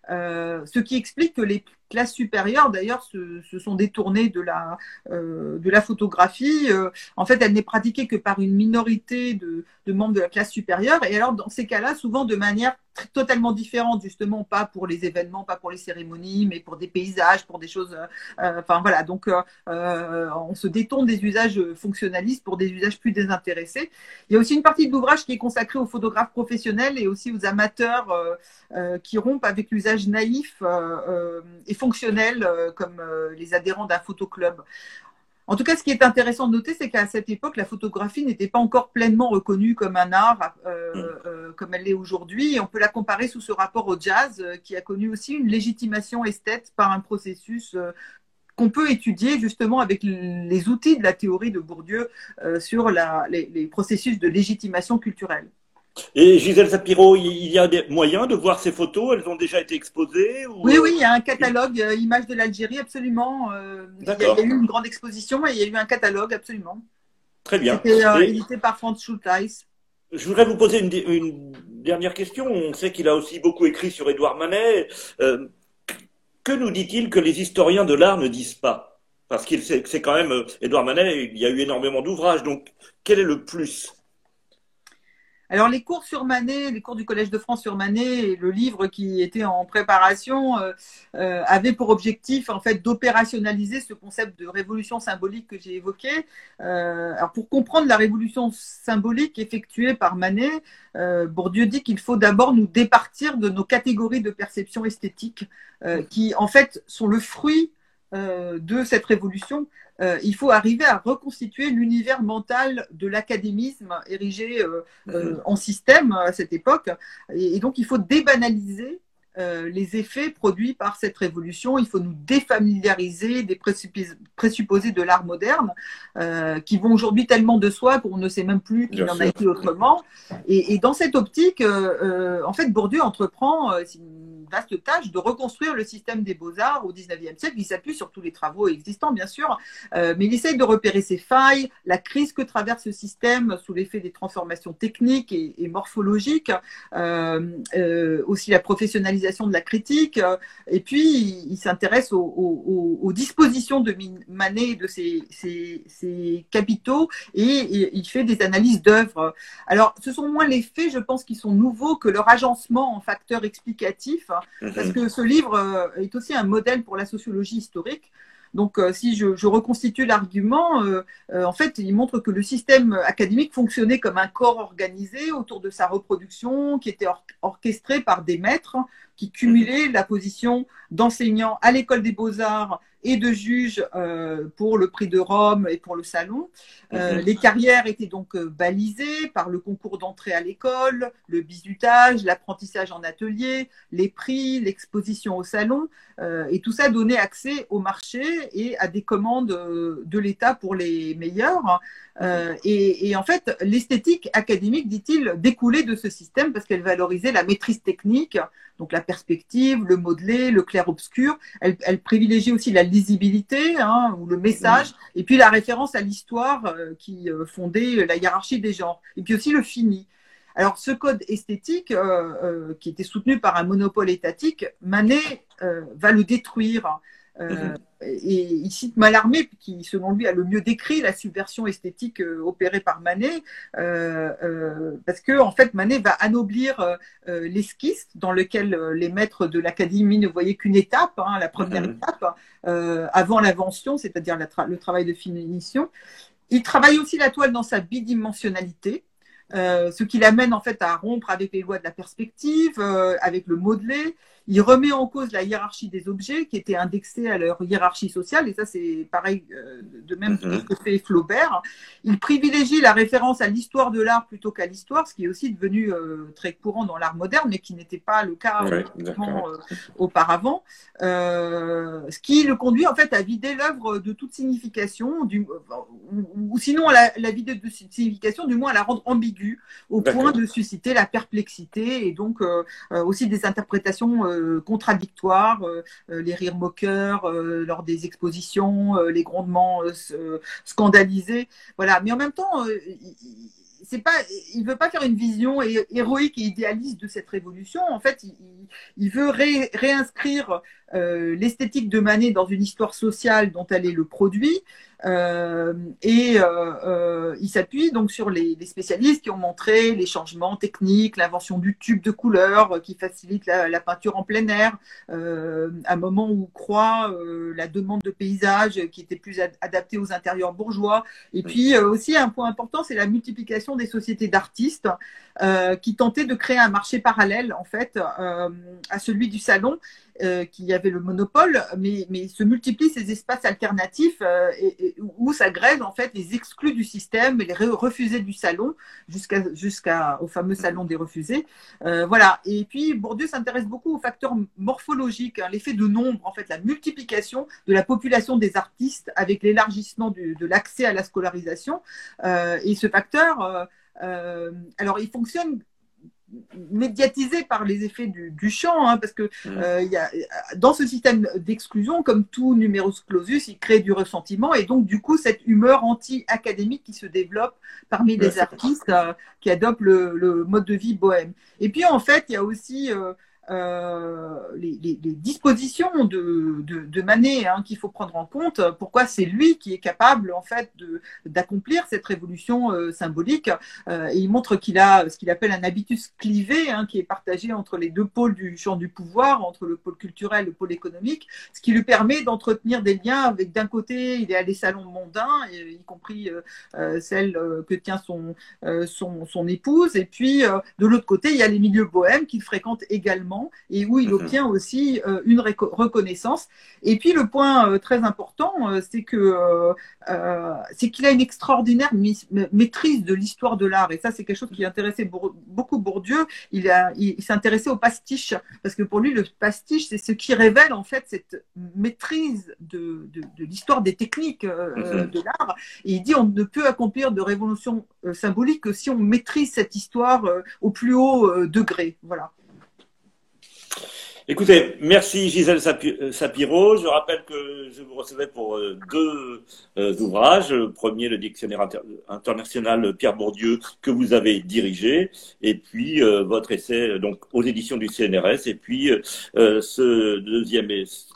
ce qui explique que les classes supérieures, d'ailleurs, se, sont détournées de la, euh, de la photographie. Euh, en fait, elle n'est pratiquée que par une minorité de, membres de la classe supérieure. Et alors, dans ces cas-là, souvent de manière totalement différente, justement, pas pour les événements, pas pour les cérémonies, mais pour des paysages, pour des choses. Euh, enfin, voilà. Donc, on se détourne des usages fonctionnalistes pour des usages plus désintéressés. Il y a aussi une partie de l'ouvrage qui est consacrée aux photographes professionnels et aussi aux amateurs qui rompent avec l'usage naïf et fonctionnels euh, comme euh, les adhérents d'un photoclub. En tout cas, ce qui est intéressant de noter, c'est qu'à cette époque, la photographie n'était pas encore pleinement reconnue comme un art, euh, mm. comme elle l'est aujourd'hui. on peut la comparer sous ce rapport au jazz, qui a connu aussi une légitimation esthète par un processus qu'on peut étudier justement avec les outils de la théorie de Bourdieu sur les processus de légitimation culturelle. Et Gisèle Sapiro, il y a des moyens de voir ces photos? Elles ont déjà été exposées Oui, oui, il y a un catalogue euh, Images de l'Algérie, absolument. Euh, il, y a, eu une grande exposition et il y a eu un catalogue, absolument. Très bien. C'était euh, édité par Franz Schulteis. Je voudrais vous poser une, dernière question. On sait qu'il a aussi beaucoup écrit sur Édouard Manet. que nous dit-il que les historiens de l'art ne disent pas? Parce qu'il c'est quand même Édouard Manet, il y a eu énormément d'ouvrages. Donc, quel est le plus? Alors les cours sur Manet, les cours du Collège de France sur Manet, le livre qui était en préparation euh, euh, avait pour objectif en fait d'opérationnaliser ce concept de révolution symbolique que j'ai évoqué. Euh, alors pour comprendre la révolution symbolique effectuée par Manet, Bourdieu dit qu'il faut d'abord nous départir de nos catégories de perception esthétique qui en fait sont le fruit de cette révolution euh, il faut arriver à reconstituer l'univers mental de l'académisme érigé euh, euh, mhm. en système à cette époque. Et, donc, il faut débanaliser euh, les effets produits par cette révolution. Il faut nous défamiliariser des présupposés de l'art moderne euh, qui vont aujourd'hui tellement de soi qu'on ne sait même plus qu'il en a été autrement. Et, dans cette optique, euh, en fait, Bourdieu entreprend vaste tâche de reconstruire le système des beaux-arts au XIXe siècle. Il s'appuie sur tous les travaux existants, bien sûr, mais il essaye de repérer ses failles, la crise que traverse ce système sous l'effet des transformations techniques et, et morphologiques, aussi la professionnalisation de la critique. Euh, et puis, il, s'intéresse aux, dispositions de Manet et de ses, capitaux et, il fait des analyses d'œuvres. Alors, ce sont moins les faits, je pense, qui sont nouveaux que leur agencement en facteurs explicatifs, hein, parce mhm. que ce livre euh, est aussi un modèle pour la sociologie historique. Donc, euh, si je, reconstitue l'argument, en fait, il montre que le système académique fonctionnait comme un corps organisé autour de sa reproduction, qui était orchestré par des maîtres qui cumulait la position d'enseignant à l'école des beaux-arts et de juge euh, pour le prix de Rome et pour le salon. Euh, mhm. Les carrières étaient donc euh, balisées par le concours d'entrée à l'école, le bizutage, l'apprentissage en atelier, les prix, l'exposition au salon. et tout ça donnait accès au marché et à des commandes de l'État pour les meilleurs. Et, et, en fait, l'esthétique académique, dit-il, découlait de ce système parce qu'elle valorisait la maîtrise technique, donc la perspective, le modelé, le clair-obscur. Elle, elle privilégiait aussi la lisibilité hein, ou le message, et puis la référence à l'histoire euh, qui euh, fondait la hiérarchie des genres, et puis aussi le fini. Alors ce code esthétique, euh, qui était soutenu par un monopole étatique, Manet va le détruire. Mhm. Et il cite Mallarmé, qui selon lui a le mieux décrit la subversion esthétique opérée par Manet, parce que en fait Manet va anoblir l'esquisse dans lequel les maîtres de l'académie ne voyaient qu'une étape, hein, la première mhm. étape, avant l'invention, c'est-à-dire le travail de finition. Il travaille aussi la toile dans sa bidimensionnalité. ce qui l'amène en fait à rompre avec les lois de la perspective, avec le modelé. Il remet en cause la hiérarchie des objets qui étaient indexés à leur hiérarchie sociale, et ça c'est pareil euh, de même que mhm. fait Flaubert. Il privilégie la référence à l'histoire de l'art plutôt qu'à l'histoire, ce qui est aussi devenu euh, très courant dans l'art moderne, mais qui n'était pas le cas euh, auparavant. ce qui le conduit en fait à vider l'œuvre de toute signification, ou, sinon à la, vider de signification, du moins à la rendre ambiguë, au point de susciter la perplexité et donc aussi des interprétations euh, contradictoires, euh, euh, les rires moqueurs lors des expositions, les grondements scandalisés. Voilà. Mais en même temps, c'est pas, il veut pas faire une vision héroïque et idéaliste de cette révolution. En fait, il, veut réinscrire l'esthétique de Manet dans une histoire sociale dont elle est le produit, euh, et euh, euh, il s'appuie donc sur les, spécialistes qui ont montré les changements techniques, l'invention du tube de couleur qui facilite la, peinture en plein air, à un moment où croît la demande de paysage qui était plus adaptée aux intérieurs bourgeois. Et puis aussi un point important, c'est la multiplication des sociétés d'artistes qui tentaient de créer un marché parallèle en fait à celui du salon euh, qui avait le monopole, mais, se multiplient ces espaces alternatifs euh, où s'agrègent en fait les exclus du système les refusés du salon jusqu'à jusqu'au fameux salon des refusés. Euh, voilà. Et puis Bourdieu s'intéresse beaucoup aux facteurs morphologiques, hein, l'effet de nombre, en fait, la multiplication de la population des artistes avec l'élargissement de l'accès à la scolarisation. et ce facteur, alors il fonctionne médiatisé par les effets du, du champ, hein, parce que mm. euh, y a, dans ce système d'exclusion, comme tout numerus clausus, il crée du ressentiment et donc du coup cette humeur anti-académique qui se développe parmi les artistes euh, qui adoptent le, le, mode de vie bohème. Et puis en fait, il y a aussi euh, euh, les, dispositions de, de, Manet hein, qu'il faut prendre en compte. Pourquoi c'est lui qui est capable en fait d'accomplir cette révolution euh, symbolique. Euh, et il montre qu'il a ce qu'il appelle un habitus clivé, hein, qui est partagé entre les deux pôles du champ du pouvoir, entre le pôle culturel et le pôle économique, ce qui lui permet d'entretenir des liens avec d'un côté il est à des salons mondains, y compris celle que tient son, son, son épouse, et puis de l'autre côté il y a les milieux bohèmes qu'il fréquente également et où il obtient aussi une reconnaissance. Et puis le point très important, c'est que c'est qu'il a une extraordinaire maîtrise de l'histoire de l'art. Et ça, c'est quelque chose qui intéressait beaucoup Bourdieu. Il, a, il, s'est intéressé au pastiche, parce que pour lui, le pastiche, c'est ce qui révèle en fait cette maîtrise de, de, de l'histoire des techniques mhm. de l'art. Et il dit on ne peut accomplir de révolution symbolique que si on maîtrise cette histoire au plus haut degré. Voilà. Écoutez, merci Gisèle euh, Sapiro. Je rappelle que je vous recevais pour euh, deux euh, ouvrages. Le premier, le dictionnaire international Pierre Bourdieu, que vous avez dirigé, et puis votre essai donc aux éditions du CNRS, et puis ce deuxième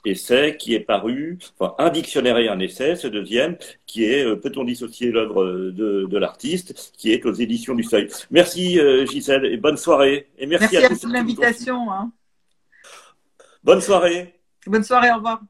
essai qui est paru, enfin un dictionnaire et un essai, ce deuxième qui est peut-on dissocier l'œuvre de, de l'artiste, qui est aux éditions du Seuil. Merci Gisèle et bonne soirée. Et merci, à, tous pour l'invitation. Hein. Bonne soirée. Bonne soirée, au revoir.